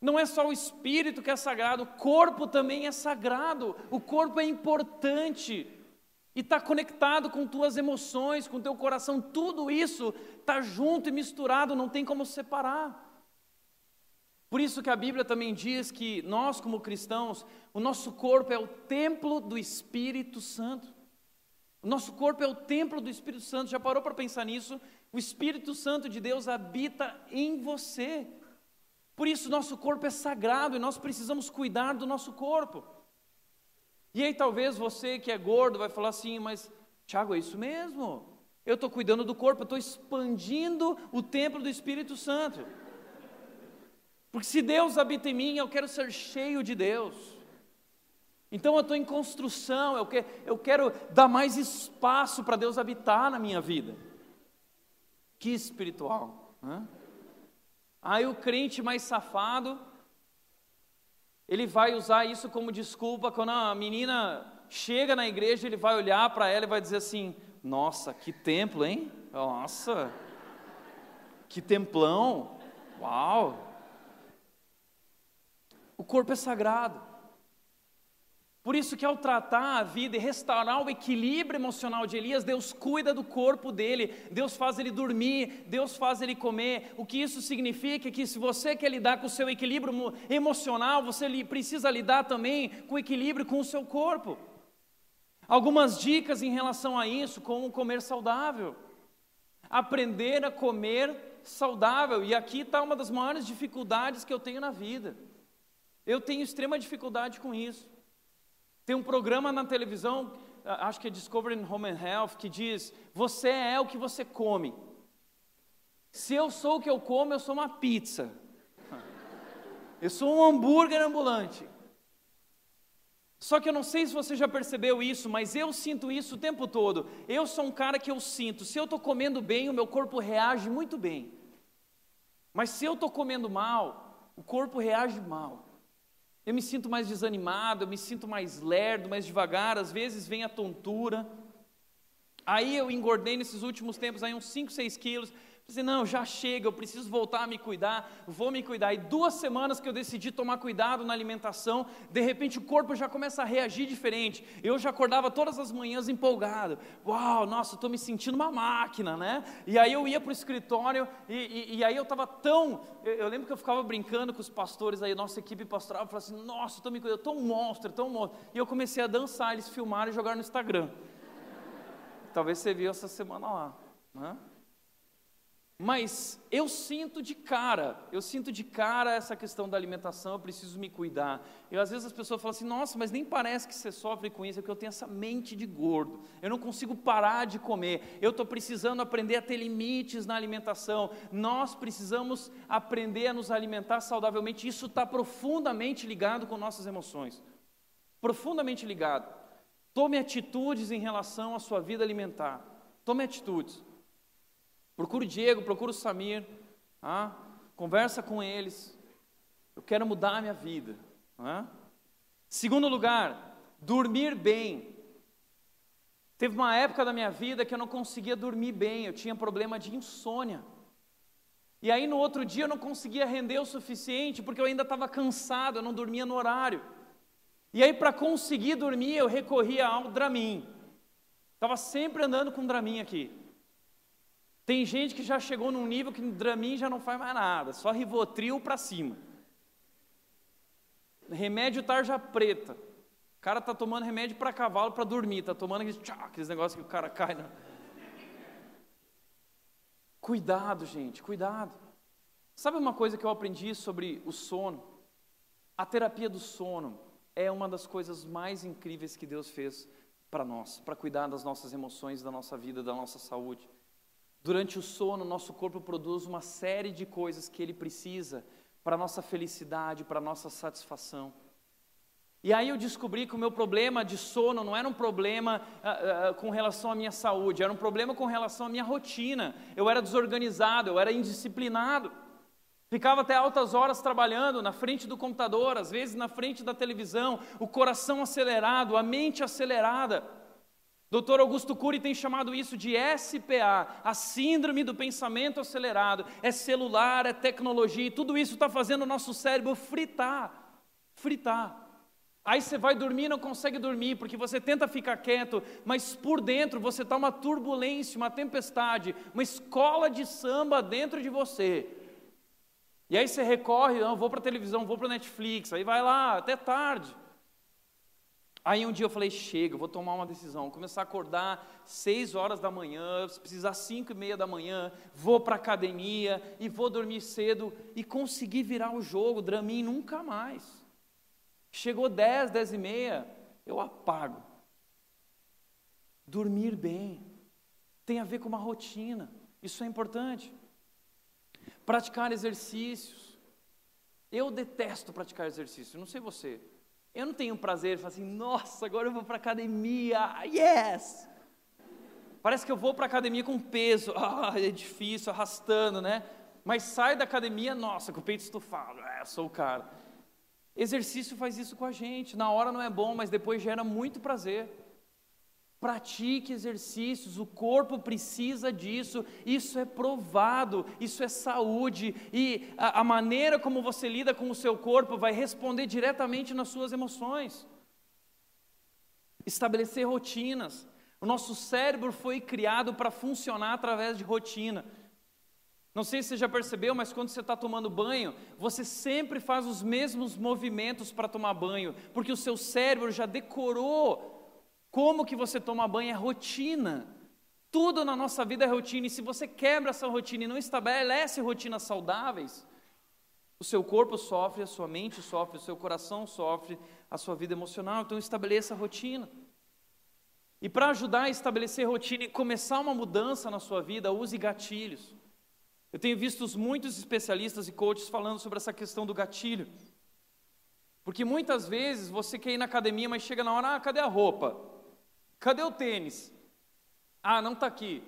Não é só o espírito que é sagrado, o corpo também é sagrado, o corpo é importante e está conectado com tuas emoções, com teu coração, tudo isso está junto e misturado, não tem como separar. Por isso que a Bíblia também diz que nós, como cristãos, o nosso corpo é o templo do Espírito Santo. O nosso corpo é o templo do Espírito Santo. Já parou para pensar nisso? O Espírito Santo de Deus habita em você. Por isso, nosso corpo é sagrado e nós precisamos cuidar do nosso corpo. E aí, talvez você que é gordo vai falar assim, mas Tiago, é isso mesmo? Eu estou cuidando do corpo, eu estou expandindo o templo do Espírito Santo. Porque se Deus habita em mim, eu quero ser cheio de Deus. Então eu estou em construção, eu, que, eu quero dar mais espaço para Deus habitar na minha vida. Que espiritual. Né? Aí o crente mais safado, ele vai usar isso como desculpa quando a menina chega na igreja, ele vai olhar para ela e vai dizer assim: Nossa, que templo, hein? Nossa, que templão, uau. O corpo é sagrado. Por isso que ao tratar a vida e restaurar o equilíbrio emocional de Elias, Deus cuida do corpo dele, Deus faz ele dormir, Deus faz ele comer. O que isso significa é que se você quer lidar com o seu equilíbrio emocional, você precisa lidar também com o equilíbrio com o seu corpo. Algumas dicas em relação a isso, como comer saudável. Aprender a comer saudável, e aqui está uma das maiores dificuldades que eu tenho na vida. Eu tenho extrema dificuldade com isso. Tem um programa na televisão, acho que é Discovery Home and Health, que diz: Você é o que você come. Se eu sou o que eu como, eu sou uma pizza. Eu sou um hambúrguer ambulante. Só que eu não sei se você já percebeu isso, mas eu sinto isso o tempo todo. Eu sou um cara que eu sinto, se eu estou comendo bem, o meu corpo reage muito bem. Mas se eu estou comendo mal, o corpo reage mal. Eu me sinto mais desanimado, eu me sinto mais lerdo, mais devagar, às vezes vem a tontura. Aí eu engordei nesses últimos tempos aí uns 5, 6 quilos. Pensei, não, já chega, eu preciso voltar a me cuidar, vou me cuidar. E duas semanas que eu decidi tomar cuidado na alimentação, de repente o corpo já começa a reagir diferente. Eu já acordava todas as manhãs empolgado. Uau, nossa, estou me sentindo uma máquina, né? E aí eu ia para o escritório e, e, e, aí eu estava tão. Eu, eu, lembro que eu ficava brincando com os pastores aí, nossa equipe pastoral, eu falava assim, nossa, estou me cuidando, estou um monstro, estou um monstro. E eu comecei a dançar, eles filmaram e jogaram no Instagram. Talvez você viu essa semana lá, né? Mas eu sinto de cara, eu sinto de cara essa questão da alimentação, eu preciso me cuidar. E às vezes as pessoas falam assim: nossa, mas nem parece que você sofre com isso, é porque eu tenho essa mente de gordo, eu não consigo parar de comer, eu estou precisando aprender a ter limites na alimentação. Nós precisamos aprender a nos alimentar saudavelmente, isso está profundamente ligado com nossas emoções profundamente ligado. Tome atitudes em relação à sua vida alimentar, tome atitudes. Procura o Diego, procura o Samir, ah, conversa com eles. Eu quero mudar a minha vida. Ah? Segundo lugar, dormir bem. Teve uma época da minha vida que eu não conseguia dormir bem, eu tinha problema de insônia. E aí no outro dia eu não conseguia render o suficiente porque eu ainda estava cansado, eu não dormia no horário. E aí para conseguir dormir eu recorria ao Dramin. Estava sempre andando com Dramin aqui. Tem gente que já chegou num nível que Dramin já não faz mais nada, só Rivotril para cima. Remédio tarja preta. O cara tá tomando remédio para cavalo para dormir, tá tomando aqueles, tchá, aqueles negócios que o cara cai. Cuidado, gente, cuidado. Sabe uma coisa que eu aprendi sobre o sono? A terapia do sono é uma das coisas mais incríveis que Deus fez para nós, para cuidar das nossas emoções, da nossa vida, da nossa saúde. Durante o sono, nosso corpo produz uma série de coisas que ele precisa para nossa felicidade, para nossa satisfação. E aí eu descobri que o meu problema de sono não era um problema uh, uh, com relação à minha saúde, era um problema com relação à minha rotina. Eu era desorganizado, eu era indisciplinado. Ficava até altas horas trabalhando na frente do computador, às vezes na frente da televisão, o coração acelerado, a mente acelerada. Dr. Augusto Cury tem chamado isso de SPA, a síndrome do pensamento acelerado. É celular, é tecnologia, e tudo isso está fazendo o nosso cérebro fritar. Fritar. Aí você vai dormir e não consegue dormir, porque você tenta ficar quieto, mas por dentro você está uma turbulência, uma tempestade, uma escola de samba dentro de você. E aí você recorre, não, vou para a televisão, vou para a Netflix, aí vai lá até tarde. Aí um dia eu falei, chega, vou tomar uma decisão, vou começar a acordar seis horas da manhã, se precisar cinco e meia da manhã, vou para a academia e vou dormir cedo e conseguir virar o jogo, Dramin nunca mais. Chegou dez, dez e meia, eu apago. Dormir bem tem a ver com uma rotina, isso é importante. Praticar exercícios. Eu detesto praticar exercício, não sei você. Eu não tenho prazer falar assim, nossa, agora eu vou para academia, yes! Parece que eu vou para academia com peso, ah, é difícil, arrastando, né? Mas sai da academia, nossa, com o peito estufado, é, sou o cara. Exercício faz isso com a gente, na hora não é bom, mas depois gera muito prazer. Pratique exercícios, o corpo precisa disso, isso é provado, isso é saúde, e a, a, maneira como você lida com o seu corpo vai responder diretamente nas suas emoções. Estabelecer rotinas. O nosso cérebro foi criado para funcionar através de rotina. Não sei se você já percebeu, mas quando você está tomando banho, você sempre faz os mesmos movimentos para tomar banho, porque o seu cérebro já decorou como que você toma banho é rotina. Tudo na nossa vida é rotina, e se você quebra essa rotina e não estabelece rotinas saudáveis, o seu corpo sofre, a sua mente sofre, o seu coração sofre, a sua vida emocional. Então estabeleça a rotina. E para ajudar a estabelecer rotina e começar uma mudança na sua vida, use gatilhos. Eu tenho visto muitos especialistas e coaches falando sobre essa questão do gatilho. Porque muitas vezes você quer ir na academia, mas chega na hora, ah, cadê a roupa? Cadê o tênis? Ah, não está aqui.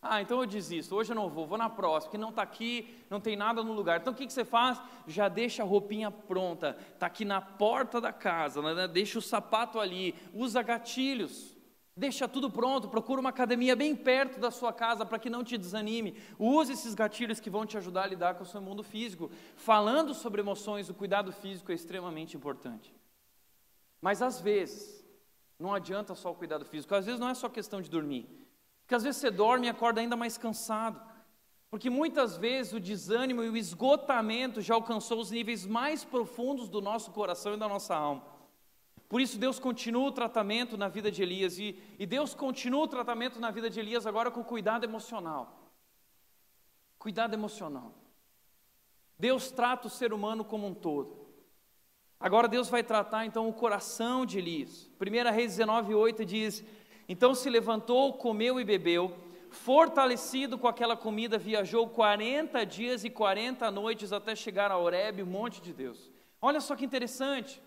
Ah, então eu desisto, hoje eu não vou, vou na próxima, porque não está aqui, não tem nada no lugar. Então o que, que você faz? Já deixa a roupinha pronta, está aqui na porta da casa, né? deixa o sapato ali, usa gatilhos, deixa tudo pronto, procura uma academia bem perto da sua casa para que não te desanime. Use esses gatilhos que vão te ajudar a lidar com o seu mundo físico. Falando sobre emoções, o cuidado físico é extremamente importante. Mas às vezes, não adianta só o cuidado físico. Às vezes não é só questão de dormir. Porque às vezes você dorme e acorda ainda mais cansado. Porque muitas vezes o desânimo e o esgotamento já alcançou os níveis mais profundos do nosso coração e da nossa alma. Por isso Deus continua o tratamento na vida de Elias e, e Deus continua o tratamento na vida de Elias agora com cuidado emocional. Cuidado emocional. Deus trata o ser humano como um todo. Agora Deus vai tratar então o coração de Elias. 1 Reis 19, 8 diz: Então se levantou, comeu e bebeu, fortalecido com aquela comida, viajou 40 dias e 40 noites até chegar a Horebe, o monte de Deus. Olha só que interessante.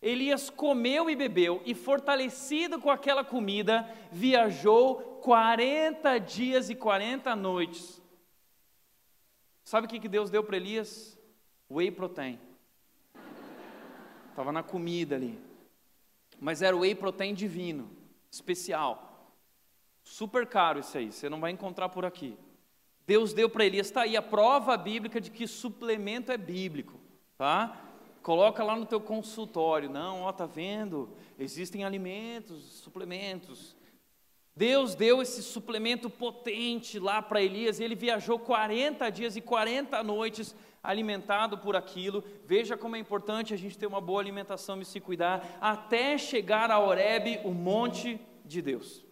Elias comeu e bebeu, e fortalecido com aquela comida, viajou 40 dias e 40 noites. Sabe o que Deus deu para Elias? Whey protein. Estava na comida ali. Mas era o whey protein divino, especial. Super caro isso aí, você não vai encontrar por aqui. Deus deu para Elias, está aí a prova bíblica de que suplemento é bíblico, tá? Coloca lá no teu consultório, não, ó, tá vendo? Existem alimentos, suplementos. Deus deu esse suplemento potente lá para Elias, e ele viajou 40 dias e 40 noites alimentado por aquilo. Veja como é importante a gente ter uma boa alimentação e se cuidar, até chegar a Horebe, o monte de Deus.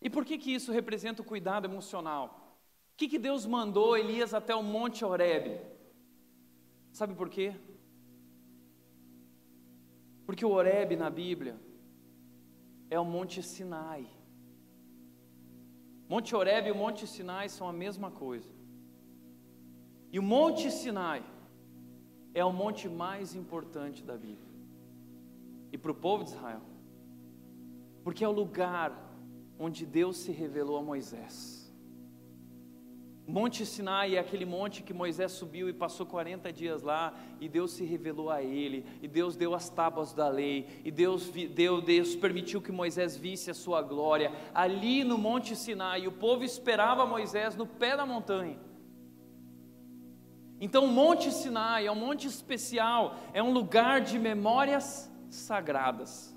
E por que, que isso representa o cuidado emocional? O que, que Deus mandou Elias até o Monte Horebe? Sabe por quê? Porque o Horebe na Bíblia é o Monte Sinai. Monte Horebe e o Monte Sinai são a mesma coisa. E o Monte Sinai é o monte mais importante da Bíblia. E para o povo de Israel, porque é o lugar onde Deus se revelou a Moisés. Monte Sinai é aquele monte que Moisés subiu e passou 40 dias lá, e Deus se revelou a ele, e Deus deu as tábuas da lei, e Deus, deu, Deus permitiu que Moisés visse a sua glória. Ali no Monte Sinai, o povo esperava Moisés no pé da montanha. Então, o Monte Sinai é um monte especial, é um lugar de memórias sagradas.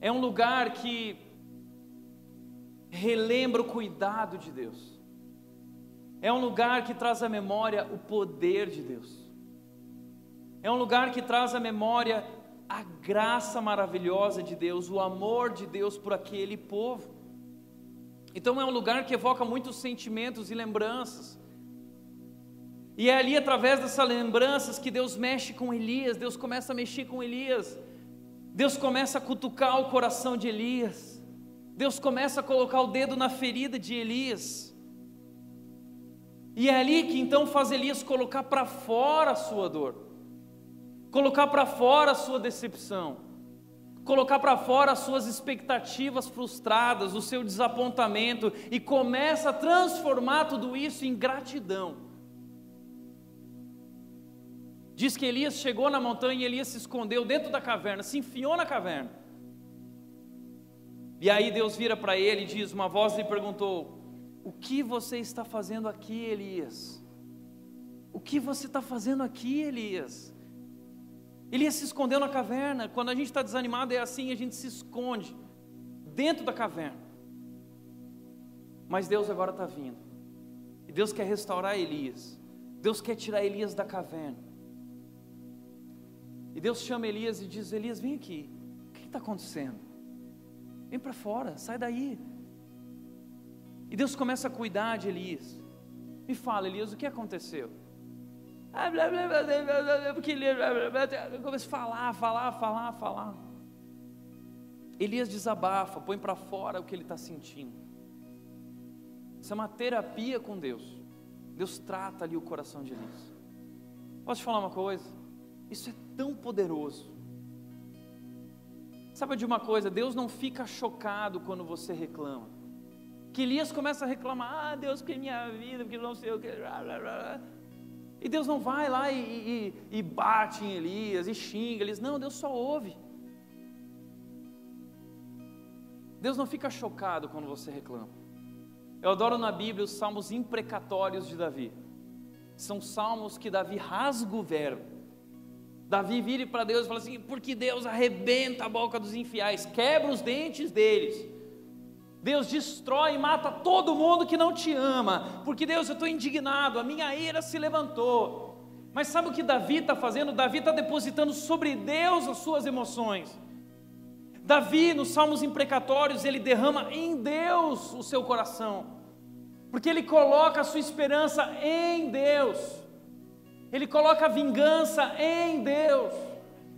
É um lugar que relembra o cuidado de Deus. É um lugar que traz à memória o poder de Deus. É um lugar que traz à memória a graça maravilhosa de Deus, o amor de Deus por aquele povo. Então é um lugar que evoca muitos sentimentos e lembranças. E é ali através dessas lembranças que Deus mexe com Elias, Deus começa a mexer com Elias. Deus começa a cutucar o coração de Elias. Deus começa a colocar o dedo na ferida de Elias. E é ali que então faz Elias colocar para fora a sua dor, colocar para fora a sua decepção, colocar para fora as suas expectativas frustradas, o seu desapontamento, e começa a transformar tudo isso em gratidão. Diz que Elias chegou na montanha e Elias se escondeu dentro da caverna, se enfiou na caverna. E aí Deus vira para ele e diz: Uma voz lhe perguntou: O que você está fazendo aqui, Elias? O que você está fazendo aqui, Elias? Elias se escondeu na caverna. Quando a gente está desanimado, é assim: a gente se esconde dentro da caverna. Mas Deus agora está vindo. E Deus quer restaurar Elias. Deus quer tirar Elias da caverna. E Deus chama Elias e diz: Elias, vem aqui. O que está acontecendo? Vem para fora, sai daí. E Deus começa a cuidar de Elias. Me fala, Elias, o que aconteceu? Começa a falar, falar, falar, falar. Elias desabafa, põe para fora o que ele está sentindo. Isso é uma terapia com Deus. Deus trata ali o coração de Elias. Posso te falar uma coisa? Isso é tão poderoso. Sabe de uma coisa? Deus não fica chocado quando você reclama. Que Elias começa a reclamar: Ah, Deus, porque minha vida, porque não sei o que. E Deus não vai lá e, e, e bate em Elias e xinga Elias. Não, Deus só ouve. Deus não fica chocado quando você reclama. Eu adoro na Bíblia os salmos imprecatórios de Davi. São salmos que Davi rasga o verbo Davi vira para Deus e fala assim: porque Deus arrebenta a boca dos infiéis, quebra os dentes deles. Deus destrói e mata todo mundo que não te ama, porque Deus, eu estou indignado, a minha ira se levantou. Mas sabe o que Davi está fazendo? Davi está depositando sobre Deus as suas emoções. Davi, nos salmos imprecatórios, ele derrama em Deus o seu coração, porque ele coloca a sua esperança em Deus ele coloca a vingança em Deus,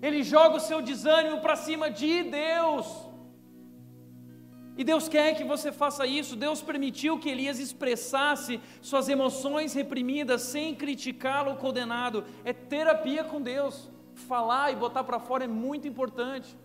ele joga o seu desânimo para cima de Deus. E Deus quer que você faça isso. Deus permitiu que Elias expressasse suas emoções reprimidas sem criticá-lo ou condená-lo. É terapia com Deus. Falar e botar para fora é muito importante.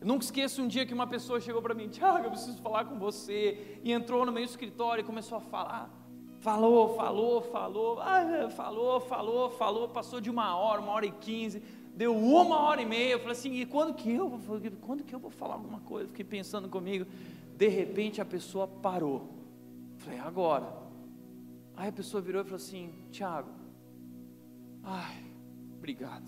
Eu nunca esqueço um dia que uma pessoa chegou para mim, Tiago, eu preciso falar com você. E entrou no meu escritório e começou a falar. Falou, falou, falou, ah, falou, falou, falou, passou de uma hora, uma hora e quinze, deu uma hora e meia. Eu falei assim, e quando que eu vou, quando que eu vou falar alguma coisa? Fiquei pensando comigo. De repente a pessoa parou. Falei, agora. Aí a pessoa virou e falou assim, Tiago, ai, obrigado.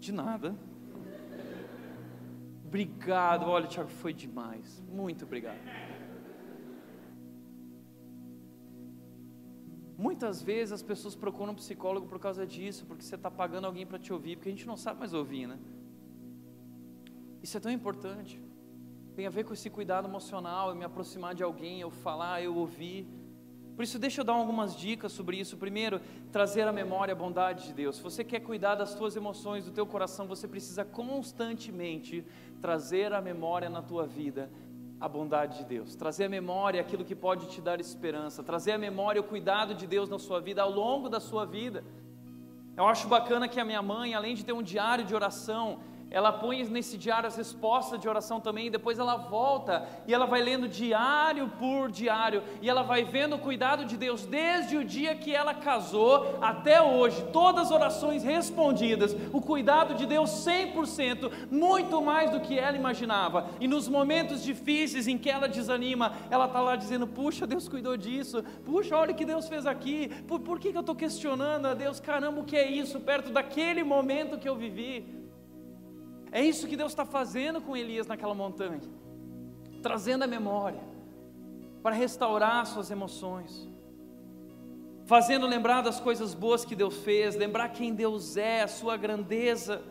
De nada. Obrigado. Olha, Tiago, foi demais. Muito obrigado. Muitas vezes as pessoas procuram um psicólogo por causa disso, porque você está pagando alguém para te ouvir, porque a gente não sabe mais ouvir, né? Isso é tão importante. Tem a ver com esse cuidado emocional, eu me aproximar de alguém, eu falar, eu ouvir. Por isso, deixa eu dar algumas dicas sobre isso. Primeiro, trazer à memória a bondade de Deus. Se você quer cuidar das suas emoções, do teu coração, você precisa constantemente trazer à memória na tua vida a bondade de Deus, trazer à memória aquilo que pode te dar esperança, trazer à memória o cuidado de Deus na sua vida ao longo da sua vida. Eu acho bacana que a minha mãe, além de ter um diário de oração, ela põe nesse diário as respostas de oração também, e depois ela volta e ela vai lendo diário por diário, e ela vai vendo o cuidado de Deus desde o dia que ela casou até hoje, todas as orações respondidas, o cuidado de Deus 100%, muito mais do que ela imaginava, e nos momentos difíceis em que ela desanima, ela está lá dizendo: Puxa, Deus cuidou disso, puxa, olha o que Deus fez aqui, por, por que, que eu estou questionando a Deus? Caramba, o que é isso perto daquele momento que eu vivi? É isso que Deus está fazendo com Elias naquela montanha, trazendo a memória, para restaurar suas emoções, fazendo lembrar das coisas boas que Deus fez, lembrar quem Deus é, a sua grandeza.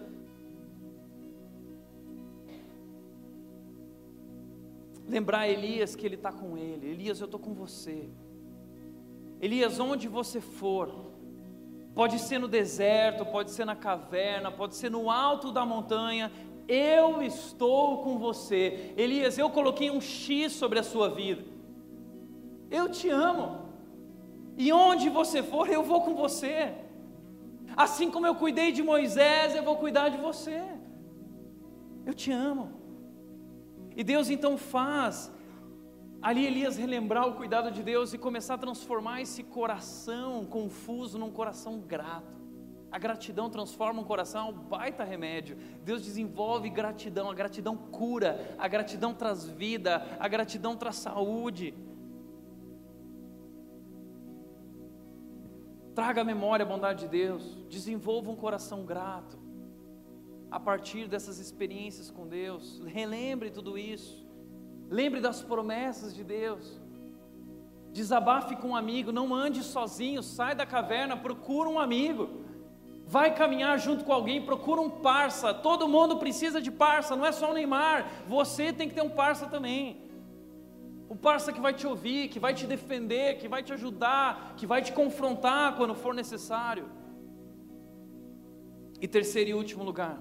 Lembrar Elias que ele está com ele, Elias, eu estou com você. Elias, onde você for, Pode ser no deserto, pode ser na caverna, pode ser no alto da montanha. Eu estou com você. Elias, eu coloquei um X sobre a sua vida. Eu te amo. E onde você for, eu vou com você. Assim como eu cuidei de Moisés, eu vou cuidar de você. Eu te amo. E Deus então faz Ali Elias relembrar o cuidado de Deus e começar a transformar esse coração confuso num coração grato. A gratidão transforma um coração, é um baita remédio. Deus desenvolve gratidão, a gratidão cura, a gratidão traz vida, a gratidão traz saúde. Traga à memória a bondade de Deus, desenvolva um coração grato. A partir dessas experiências com Deus, relembre tudo isso. Lembre das promessas de Deus. Desabafe com um amigo, não ande sozinho, sai da caverna, procura um amigo. Vai caminhar junto com alguém, procura um parça. Todo mundo precisa de parça, não é só o Neymar. Você tem que ter um parça também. Um parça que vai te ouvir, que vai te defender, que vai te ajudar, que vai te confrontar quando for necessário. E terceiro e último lugar,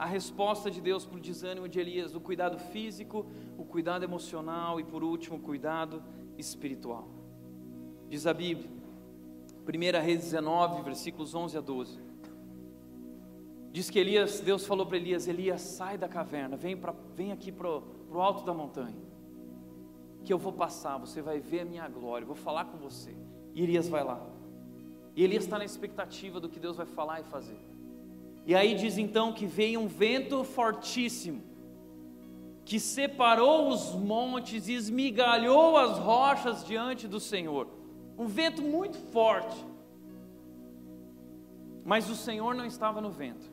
a resposta de Deus para o desânimo de Elias, o cuidado físico, o cuidado emocional e, por último, o cuidado espiritual. Diz a Bíblia, 1 Reis 19, versículos 11 a 12. Diz que Elias, Deus falou para Elias: Elias, sai da caverna, vem, pra, vem aqui para o alto da montanha, que eu vou passar, você vai ver a minha glória, vou falar com você. E Elias vai lá. E Elias está na expectativa do que Deus vai falar e fazer. E aí diz então que veio um vento fortíssimo, que separou os montes e esmigalhou as rochas diante do Senhor. Um vento muito forte. Mas o Senhor não estava no vento.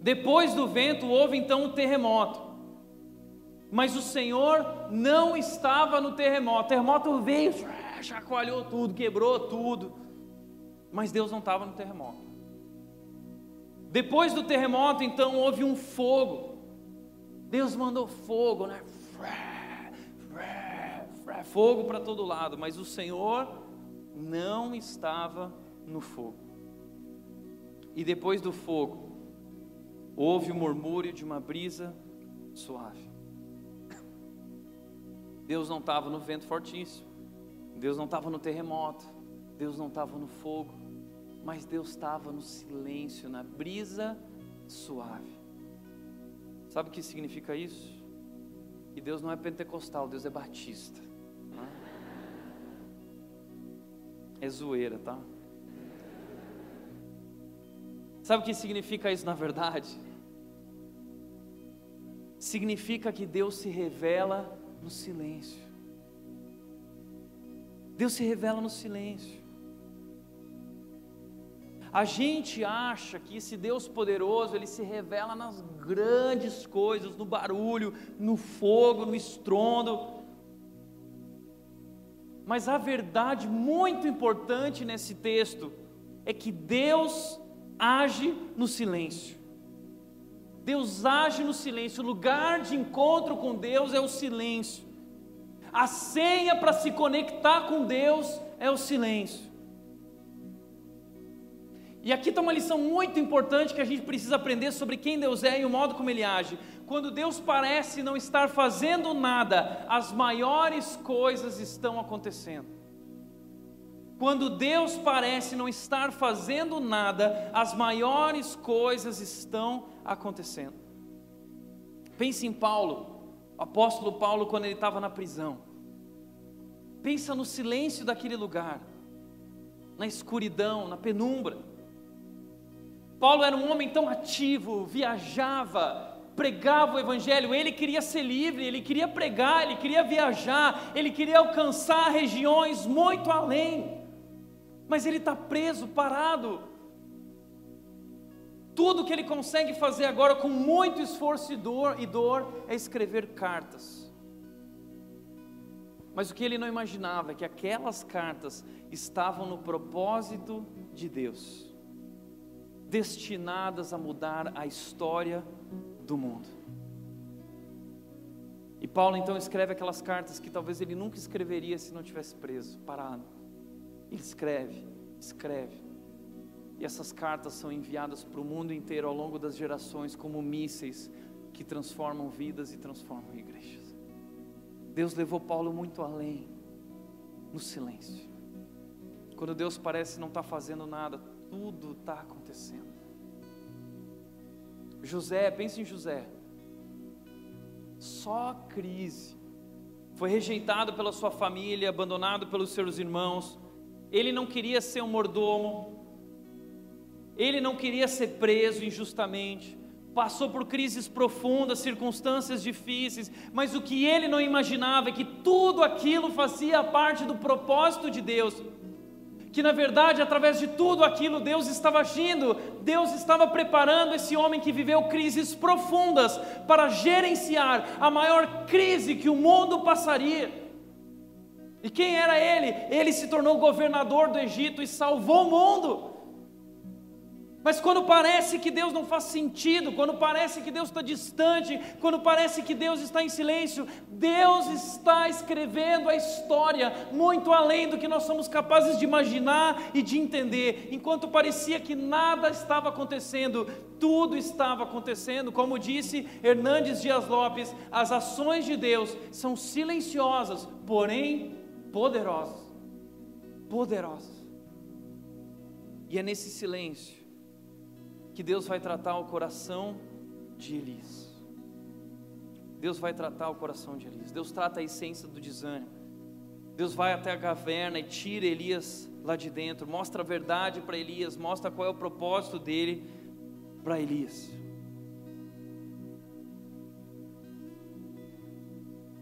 Depois do vento houve então um terremoto. Mas o Senhor não estava no terremoto. O terremoto veio, chacoalhou tudo, quebrou tudo. Mas Deus não estava no terremoto. Depois do terremoto, então, houve um fogo. Deus mandou fogo, né? Fogo para todo lado, mas o Senhor não estava no fogo. E depois do fogo, houve o murmúrio de uma brisa suave. Deus não estava no vento fortíssimo, Deus não estava no terremoto, Deus não estava no fogo, mas Deus estava no silêncio, na brisa suave. Sabe o que significa isso? Que Deus não é pentecostal, Deus é batista. É zoeira, tá? Sabe o que significa isso na verdade? Significa que Deus se revela no silêncio. Deus se revela no silêncio. A gente acha que esse Deus poderoso, ele se revela nas grandes coisas, no barulho, no fogo, no estrondo. Mas a verdade muito importante nesse texto é que Deus age no silêncio. Deus age no silêncio. O lugar de encontro com Deus é o silêncio. A senha para se conectar com Deus é o silêncio. E aqui está uma lição muito importante que a gente precisa aprender sobre quem Deus é e o modo como Ele age. Quando Deus parece não estar fazendo nada, as maiores coisas estão acontecendo. Quando Deus parece não estar fazendo nada, as maiores coisas estão acontecendo. Pense em Paulo, o apóstolo Paulo, quando ele estava na prisão. Pensa no silêncio daquele lugar, na escuridão, na penumbra. Paulo era um homem tão ativo, viajava, pregava o Evangelho, ele queria ser livre, ele queria pregar, ele queria viajar, ele queria alcançar regiões muito além, mas ele está preso, parado. Tudo que ele consegue fazer agora com muito esforço e dor, e dor é escrever cartas. Mas o que ele não imaginava é que aquelas cartas estavam no propósito de Deus destinadas a mudar a história do mundo. E Paulo então escreve aquelas cartas que talvez ele nunca escreveria se não tivesse preso, parado. Ele escreve, escreve. E essas cartas são enviadas para o mundo inteiro ao longo das gerações como mísseis que transformam vidas e transformam igrejas. Deus levou Paulo muito além, no silêncio. Quando Deus parece não estar tá fazendo nada, tudo está acontecendo. José, pense em José. Só crise. Foi rejeitado pela sua família, abandonado pelos seus irmãos. Ele não queria ser um mordomo. Ele não queria ser preso injustamente. Passou por crises profundas, circunstâncias difíceis, mas o que ele não imaginava é que tudo aquilo fazia parte do propósito de Deus que na verdade, através de tudo aquilo, Deus estava agindo, Deus estava preparando esse homem que viveu crises profundas para gerenciar a maior crise que o mundo passaria. E quem era ele? Ele se tornou governador do Egito e salvou o mundo. Mas quando parece que Deus não faz sentido, quando parece que Deus está distante, quando parece que Deus está em silêncio, Deus está escrevendo a história muito além do que nós somos capazes de imaginar e de entender. Enquanto parecia que nada estava acontecendo, tudo estava acontecendo. Como disse Hernandes Dias Lopes, as ações de Deus são silenciosas, porém poderosas. Poderosas. E é nesse silêncio que Deus vai tratar o coração de Elias. Deus vai tratar o coração de Elias. Deus trata a essência do desânimo. Deus vai até a caverna e tira Elias lá de dentro, mostra a verdade para Elias, mostra qual é o propósito dele para Elias.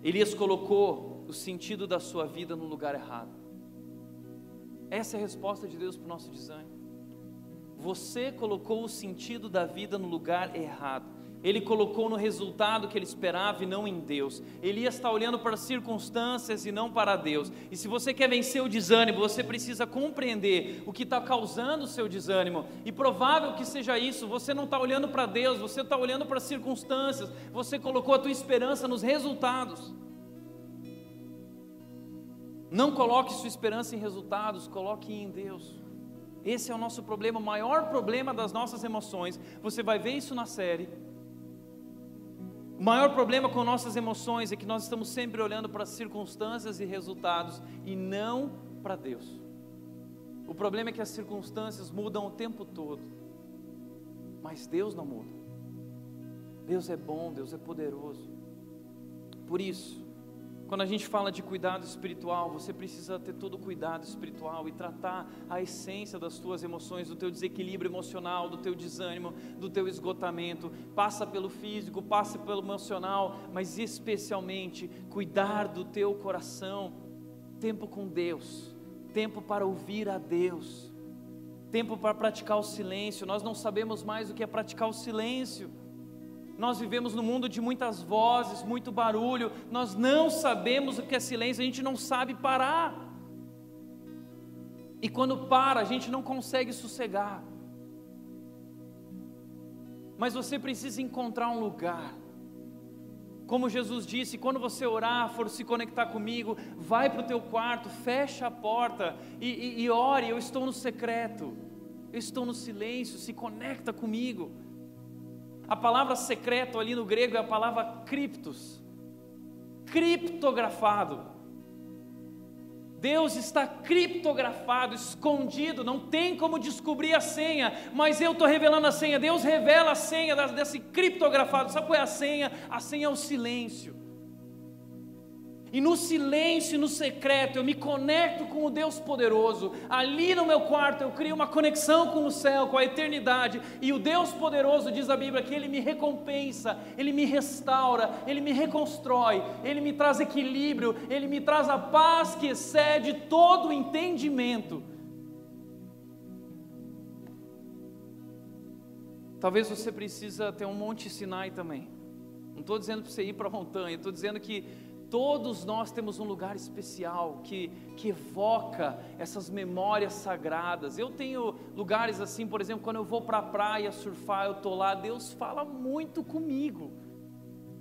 Elias colocou o sentido da sua vida no lugar errado. Essa é a resposta de Deus para o nosso desânimo. Você colocou o sentido da vida no lugar errado. Ele colocou no resultado que ele esperava e não em Deus. Elias está olhando para as circunstâncias e não para Deus. E se você quer vencer o desânimo, você precisa compreender o que está causando o seu desânimo. E provável que seja isso. Você não está olhando para Deus, você está olhando para as circunstâncias. Você colocou a tua esperança nos resultados. Não coloque sua esperança em resultados, coloque em Deus. Esse é o nosso problema, o maior problema das nossas emoções. Você vai ver isso na série. O maior problema com nossas emoções é que nós estamos sempre olhando para as circunstâncias e resultados e não para Deus. O problema é que as circunstâncias mudam o tempo todo, mas Deus não muda. Deus é bom, Deus é poderoso. Por isso, quando a gente fala de cuidado espiritual, você precisa ter todo o cuidado espiritual e tratar a essência das tuas emoções, do teu desequilíbrio emocional, do teu desânimo, do teu esgotamento. Passa pelo físico, passa pelo emocional, mas especialmente cuidar do teu coração. Tempo com Deus, tempo para ouvir a Deus, tempo para praticar o silêncio. Nós não sabemos mais o que é praticar o silêncio. Nós vivemos num mundo de muitas vozes, muito barulho, nós não sabemos o que é silêncio, a gente não sabe parar. E quando para, a gente não consegue sossegar. Mas você precisa encontrar um lugar. Como Jesus disse, quando você orar, for se conectar comigo, vai para o teu quarto, fecha a porta e, e, e ore. Eu estou no secreto, eu estou no silêncio, se conecta comigo. A palavra secreto ali no grego é a palavra criptos, criptografado. Deus está criptografado, escondido, não tem como descobrir a senha, mas eu estou revelando a senha. Deus revela a senha desse criptografado. Sabe qual é a senha? A senha é o silêncio. E no silêncio, no secreto, eu me conecto com o Deus poderoso. Ali no meu quarto eu crio uma conexão com o céu, com a eternidade. E o Deus poderoso, diz a Bíblia, que Ele me recompensa, Ele me restaura, Ele me reconstrói, Ele me traz equilíbrio, Ele me traz a paz que excede todo o entendimento. Talvez você precisa ter um monte Sinai também. Não estou dizendo para você ir para a montanha, estou dizendo que Todos nós temos um lugar especial que, que evoca essas memórias sagradas. Eu tenho lugares assim, por exemplo, quando eu vou para a praia surfar, eu estou lá, Deus fala muito comigo.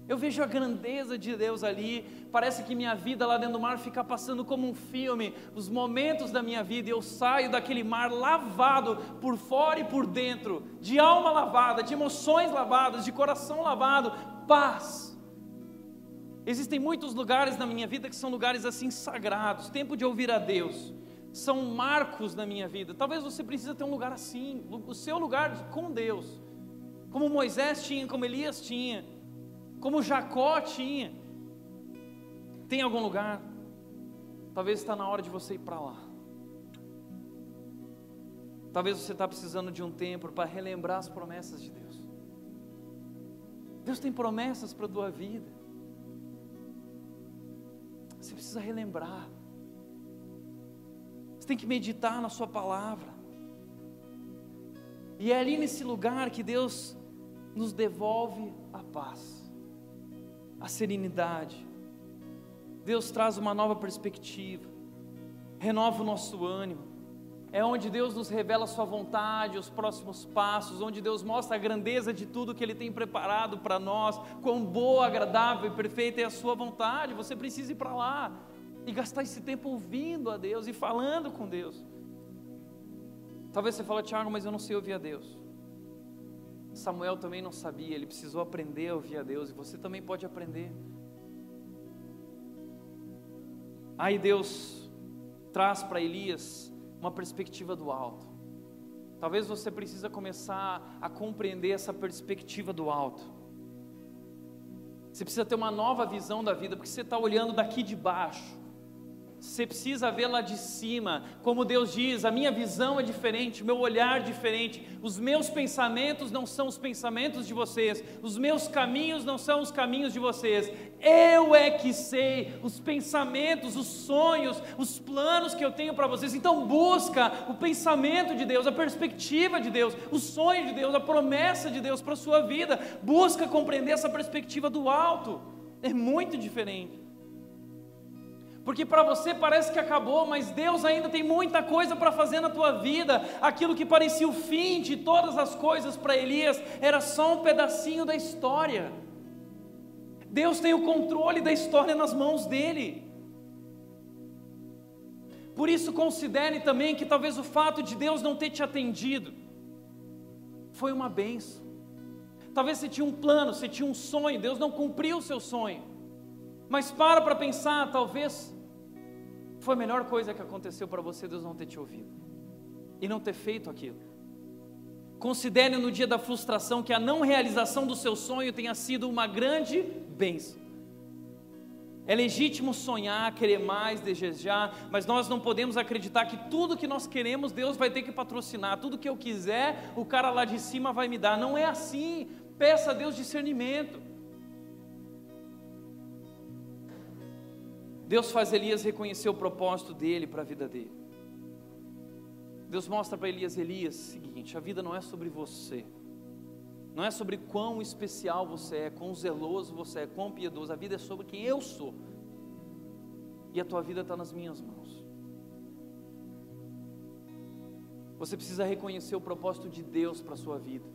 Eu vejo a grandeza de Deus ali, parece que minha vida lá dentro do mar fica passando como um filme, os momentos da minha vida, eu saio daquele mar lavado por fora e por dentro, de alma lavada, de emoções lavadas, de coração lavado, paz Existem muitos lugares na minha vida que são lugares assim sagrados, tempo de ouvir a Deus. São marcos na minha vida. Talvez você precise ter um lugar assim, o seu lugar com Deus. Como Moisés tinha, como Elias tinha, como Jacó tinha. Tem algum lugar? Talvez está na hora de você ir para lá. Talvez você está precisando de um tempo para relembrar as promessas de Deus. Deus tem promessas para a tua vida. Você precisa relembrar. Você tem que meditar na Sua palavra. E é ali nesse lugar que Deus nos devolve a paz, a serenidade. Deus traz uma nova perspectiva, renova o nosso ânimo é onde Deus nos revela Sua vontade, os próximos passos, onde Deus mostra a grandeza de tudo que Ele tem preparado para nós, quão boa, agradável e perfeita é a Sua vontade. Você precisa ir para lá e gastar esse tempo ouvindo a Deus e falando com Deus. Talvez você fale, Tiago, mas eu não sei ouvir a Deus. Samuel também não sabia, ele precisou aprender a ouvir a Deus e você também pode aprender. Aí Deus traz para Elias uma perspectiva do alto. Talvez você precisa começar a compreender essa perspectiva do alto. Você precisa ter uma nova visão da vida, porque você está olhando daqui de baixo. Você precisa ver lá de cima, como Deus diz: a minha visão é diferente, o meu olhar é diferente, os meus pensamentos não são os pensamentos de vocês, os meus caminhos não são os caminhos de vocês. Eu é que sei os pensamentos, os sonhos, os planos que eu tenho para vocês. Então busca o pensamento de Deus, a perspectiva de Deus, o sonho de Deus, a promessa de Deus para a sua vida. Busca compreender essa perspectiva do alto. É muito diferente. Porque para você parece que acabou, mas Deus ainda tem muita coisa para fazer na tua vida. Aquilo que parecia o fim de todas as coisas para Elias era só um pedacinho da história. Deus tem o controle da história nas mãos dele. Por isso, considere também que talvez o fato de Deus não ter te atendido foi uma benção. Talvez você tinha um plano, você tinha um sonho, Deus não cumpriu o seu sonho. Mas para para pensar, talvez foi a melhor coisa que aconteceu para você Deus não ter te ouvido e não ter feito aquilo. Considere no dia da frustração que a não realização do seu sonho tenha sido uma grande bênção. É legítimo sonhar, querer mais, desejar, mas nós não podemos acreditar que tudo que nós queremos Deus vai ter que patrocinar, tudo que eu quiser o cara lá de cima vai me dar. Não é assim. Peça a Deus discernimento. Deus faz Elias reconhecer o propósito dele para a vida dele. Deus mostra para Elias: Elias, seguinte, a vida não é sobre você, não é sobre quão especial você é, quão zeloso você é, quão piedoso, a vida é sobre quem eu sou, e a tua vida está nas minhas mãos. Você precisa reconhecer o propósito de Deus para a sua vida.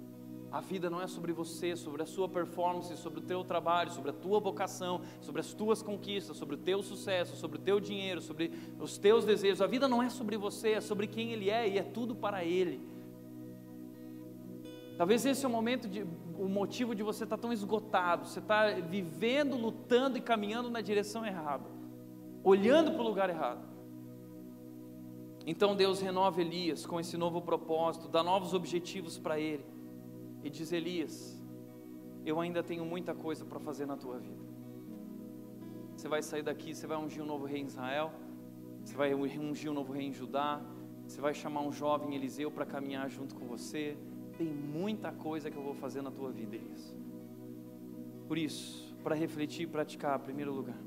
A vida não é sobre você, sobre a sua performance, sobre o teu trabalho, sobre a tua vocação, sobre as tuas conquistas, sobre o teu sucesso, sobre o teu dinheiro, sobre os teus desejos. A vida não é sobre você, é sobre quem Ele é e é tudo para Ele. Talvez esse é o momento, de, o motivo de você estar tão esgotado, você está vivendo, lutando e caminhando na direção errada, olhando para o lugar errado. Então Deus renova Elias com esse novo propósito, dá novos objetivos para ele. E diz: Elias, eu ainda tenho muita coisa para fazer na tua vida. Você vai sair daqui, você vai ungir um novo rei em Israel, você vai ungir um novo rei em Judá, você vai chamar um jovem Eliseu para caminhar junto com você. Tem muita coisa que eu vou fazer na tua vida, Elias. Por isso, para refletir e praticar, em primeiro lugar,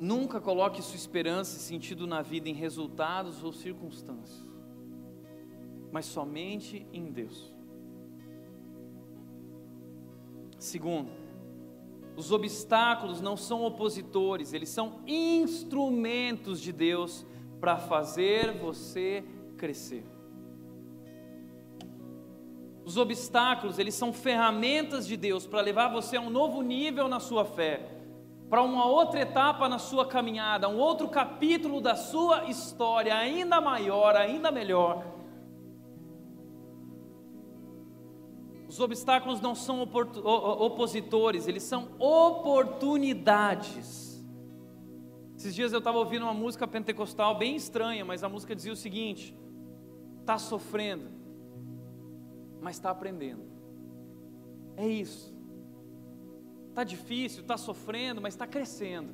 Nunca coloque sua esperança e sentido na vida em resultados ou circunstâncias, mas somente em Deus. Segundo, os obstáculos não são opositores, eles são instrumentos de Deus para fazer você crescer. Os obstáculos, eles são ferramentas de Deus para levar você a um novo nível na sua fé para uma outra etapa na sua caminhada, um outro capítulo da sua história, ainda maior, ainda melhor. Os obstáculos não são opositores, eles são oportunidades. Esses dias eu estava ouvindo uma música pentecostal bem estranha, mas a música dizia o seguinte: está sofrendo, mas está aprendendo. É isso. Está difícil, está sofrendo, mas está crescendo.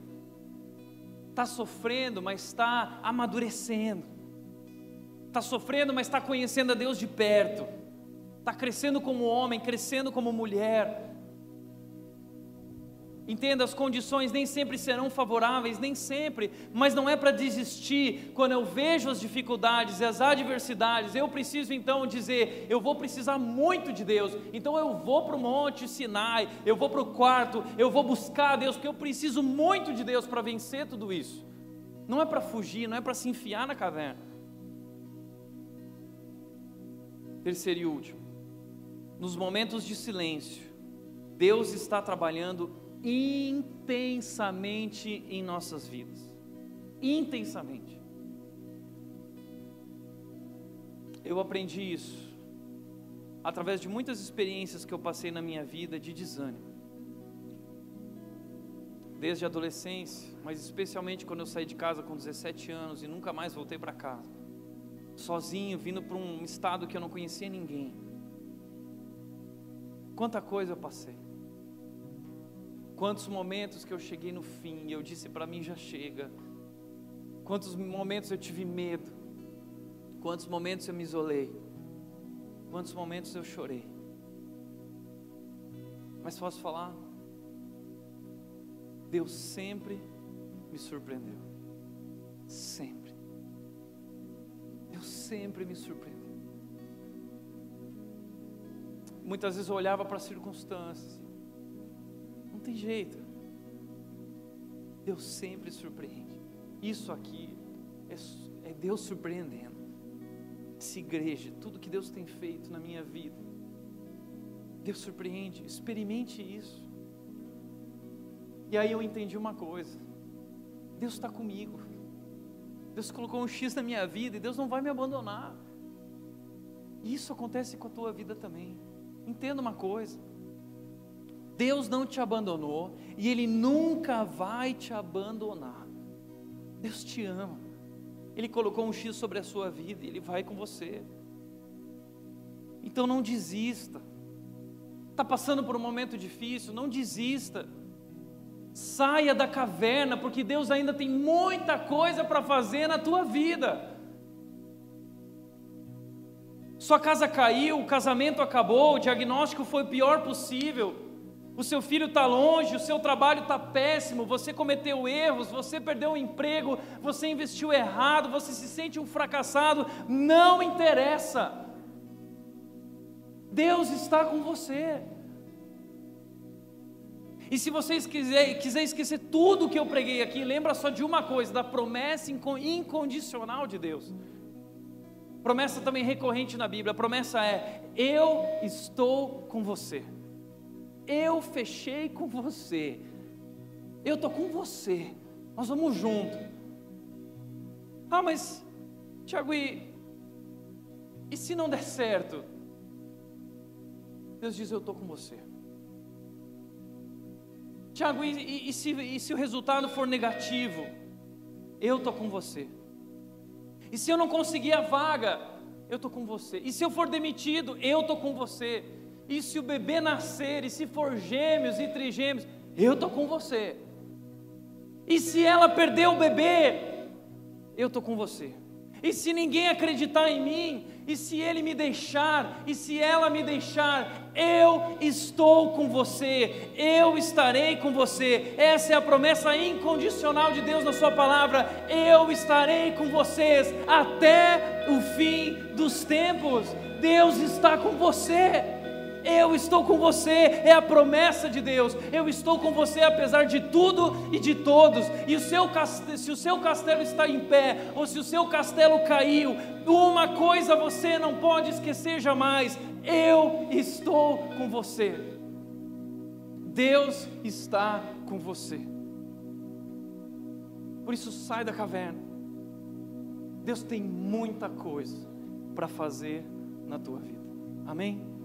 Está sofrendo, mas está amadurecendo. Está sofrendo, mas está conhecendo a Deus de perto. Está crescendo como homem, crescendo como mulher. Entenda, as condições nem sempre serão favoráveis, nem sempre, mas não é para desistir. Quando eu vejo as dificuldades e as adversidades, eu preciso então dizer: eu vou precisar muito de Deus, então eu vou para o Monte Sinai, eu vou para o quarto, eu vou buscar a Deus, porque eu preciso muito de Deus para vencer tudo isso. Não é para fugir, não é para se enfiar na caverna. Terceiro e último, nos momentos de silêncio, Deus está trabalhando intensamente em nossas vidas. Intensamente. Eu aprendi isso através de muitas experiências que eu passei na minha vida de desânimo. Desde a adolescência, mas especialmente quando eu saí de casa com 17 anos e nunca mais voltei para casa. Sozinho, vindo para um estado que eu não conhecia ninguém. Quanta coisa eu passei. Quantos momentos que eu cheguei no fim e eu disse para mim já chega. Quantos momentos eu tive medo. Quantos momentos eu me isolei. Quantos momentos eu chorei. Mas posso falar? Deus sempre me surpreendeu. Sempre. Deus sempre me surpreendeu. Muitas vezes olhava para as circunstâncias tem jeito. Deus sempre surpreende. Isso aqui é, é Deus surpreendendo. Essa igreja, tudo que Deus tem feito na minha vida. Deus surpreende, experimente isso. E aí eu entendi uma coisa: Deus está comigo. Deus colocou um X na minha vida e Deus não vai me abandonar. Isso acontece com a tua vida também. Entenda uma coisa: Deus não te abandonou e Ele nunca vai te abandonar. Deus te ama. Ele colocou um X sobre a sua vida e Ele vai com você. Então não desista. Está passando por um momento difícil, não desista. Saia da caverna, porque Deus ainda tem muita coisa para fazer na tua vida. Sua casa caiu, o casamento acabou, o diagnóstico foi o pior possível o seu filho está longe, o seu trabalho está péssimo, você cometeu erros, você perdeu o emprego, você investiu errado, você se sente um fracassado, não interessa. Deus está com você. E se vocês quiser, quiser esquecer tudo que eu preguei aqui, lembra só de uma coisa, da promessa incondicional de Deus. Promessa também recorrente na Bíblia. A promessa é: Eu estou com você. Eu fechei com você. Eu estou com você. Nós vamos junto. Ah, mas, Tiago, e, e se não der certo? Deus diz: Eu estou com você. Tiago, e, e, e, se, e se o resultado for negativo? Eu estou com você. E se eu não conseguir a vaga, eu estou com você. E se eu for demitido, eu estou com você. E se o bebê nascer, e se for gêmeos e trigêmeos, eu estou com você. E se ela perder o bebê, eu estou com você. E se ninguém acreditar em mim, e se ele me deixar, e se ela me deixar, eu estou com você, eu estarei com você. Essa é a promessa incondicional de Deus na Sua palavra. Eu estarei com vocês até o fim dos tempos. Deus está com você. Eu estou com você, é a promessa de Deus. Eu estou com você apesar de tudo e de todos. E o seu castelo, se o seu castelo está em pé, ou se o seu castelo caiu, uma coisa você não pode esquecer jamais: eu estou com você. Deus está com você. Por isso, sai da caverna. Deus tem muita coisa para fazer na tua vida. Amém?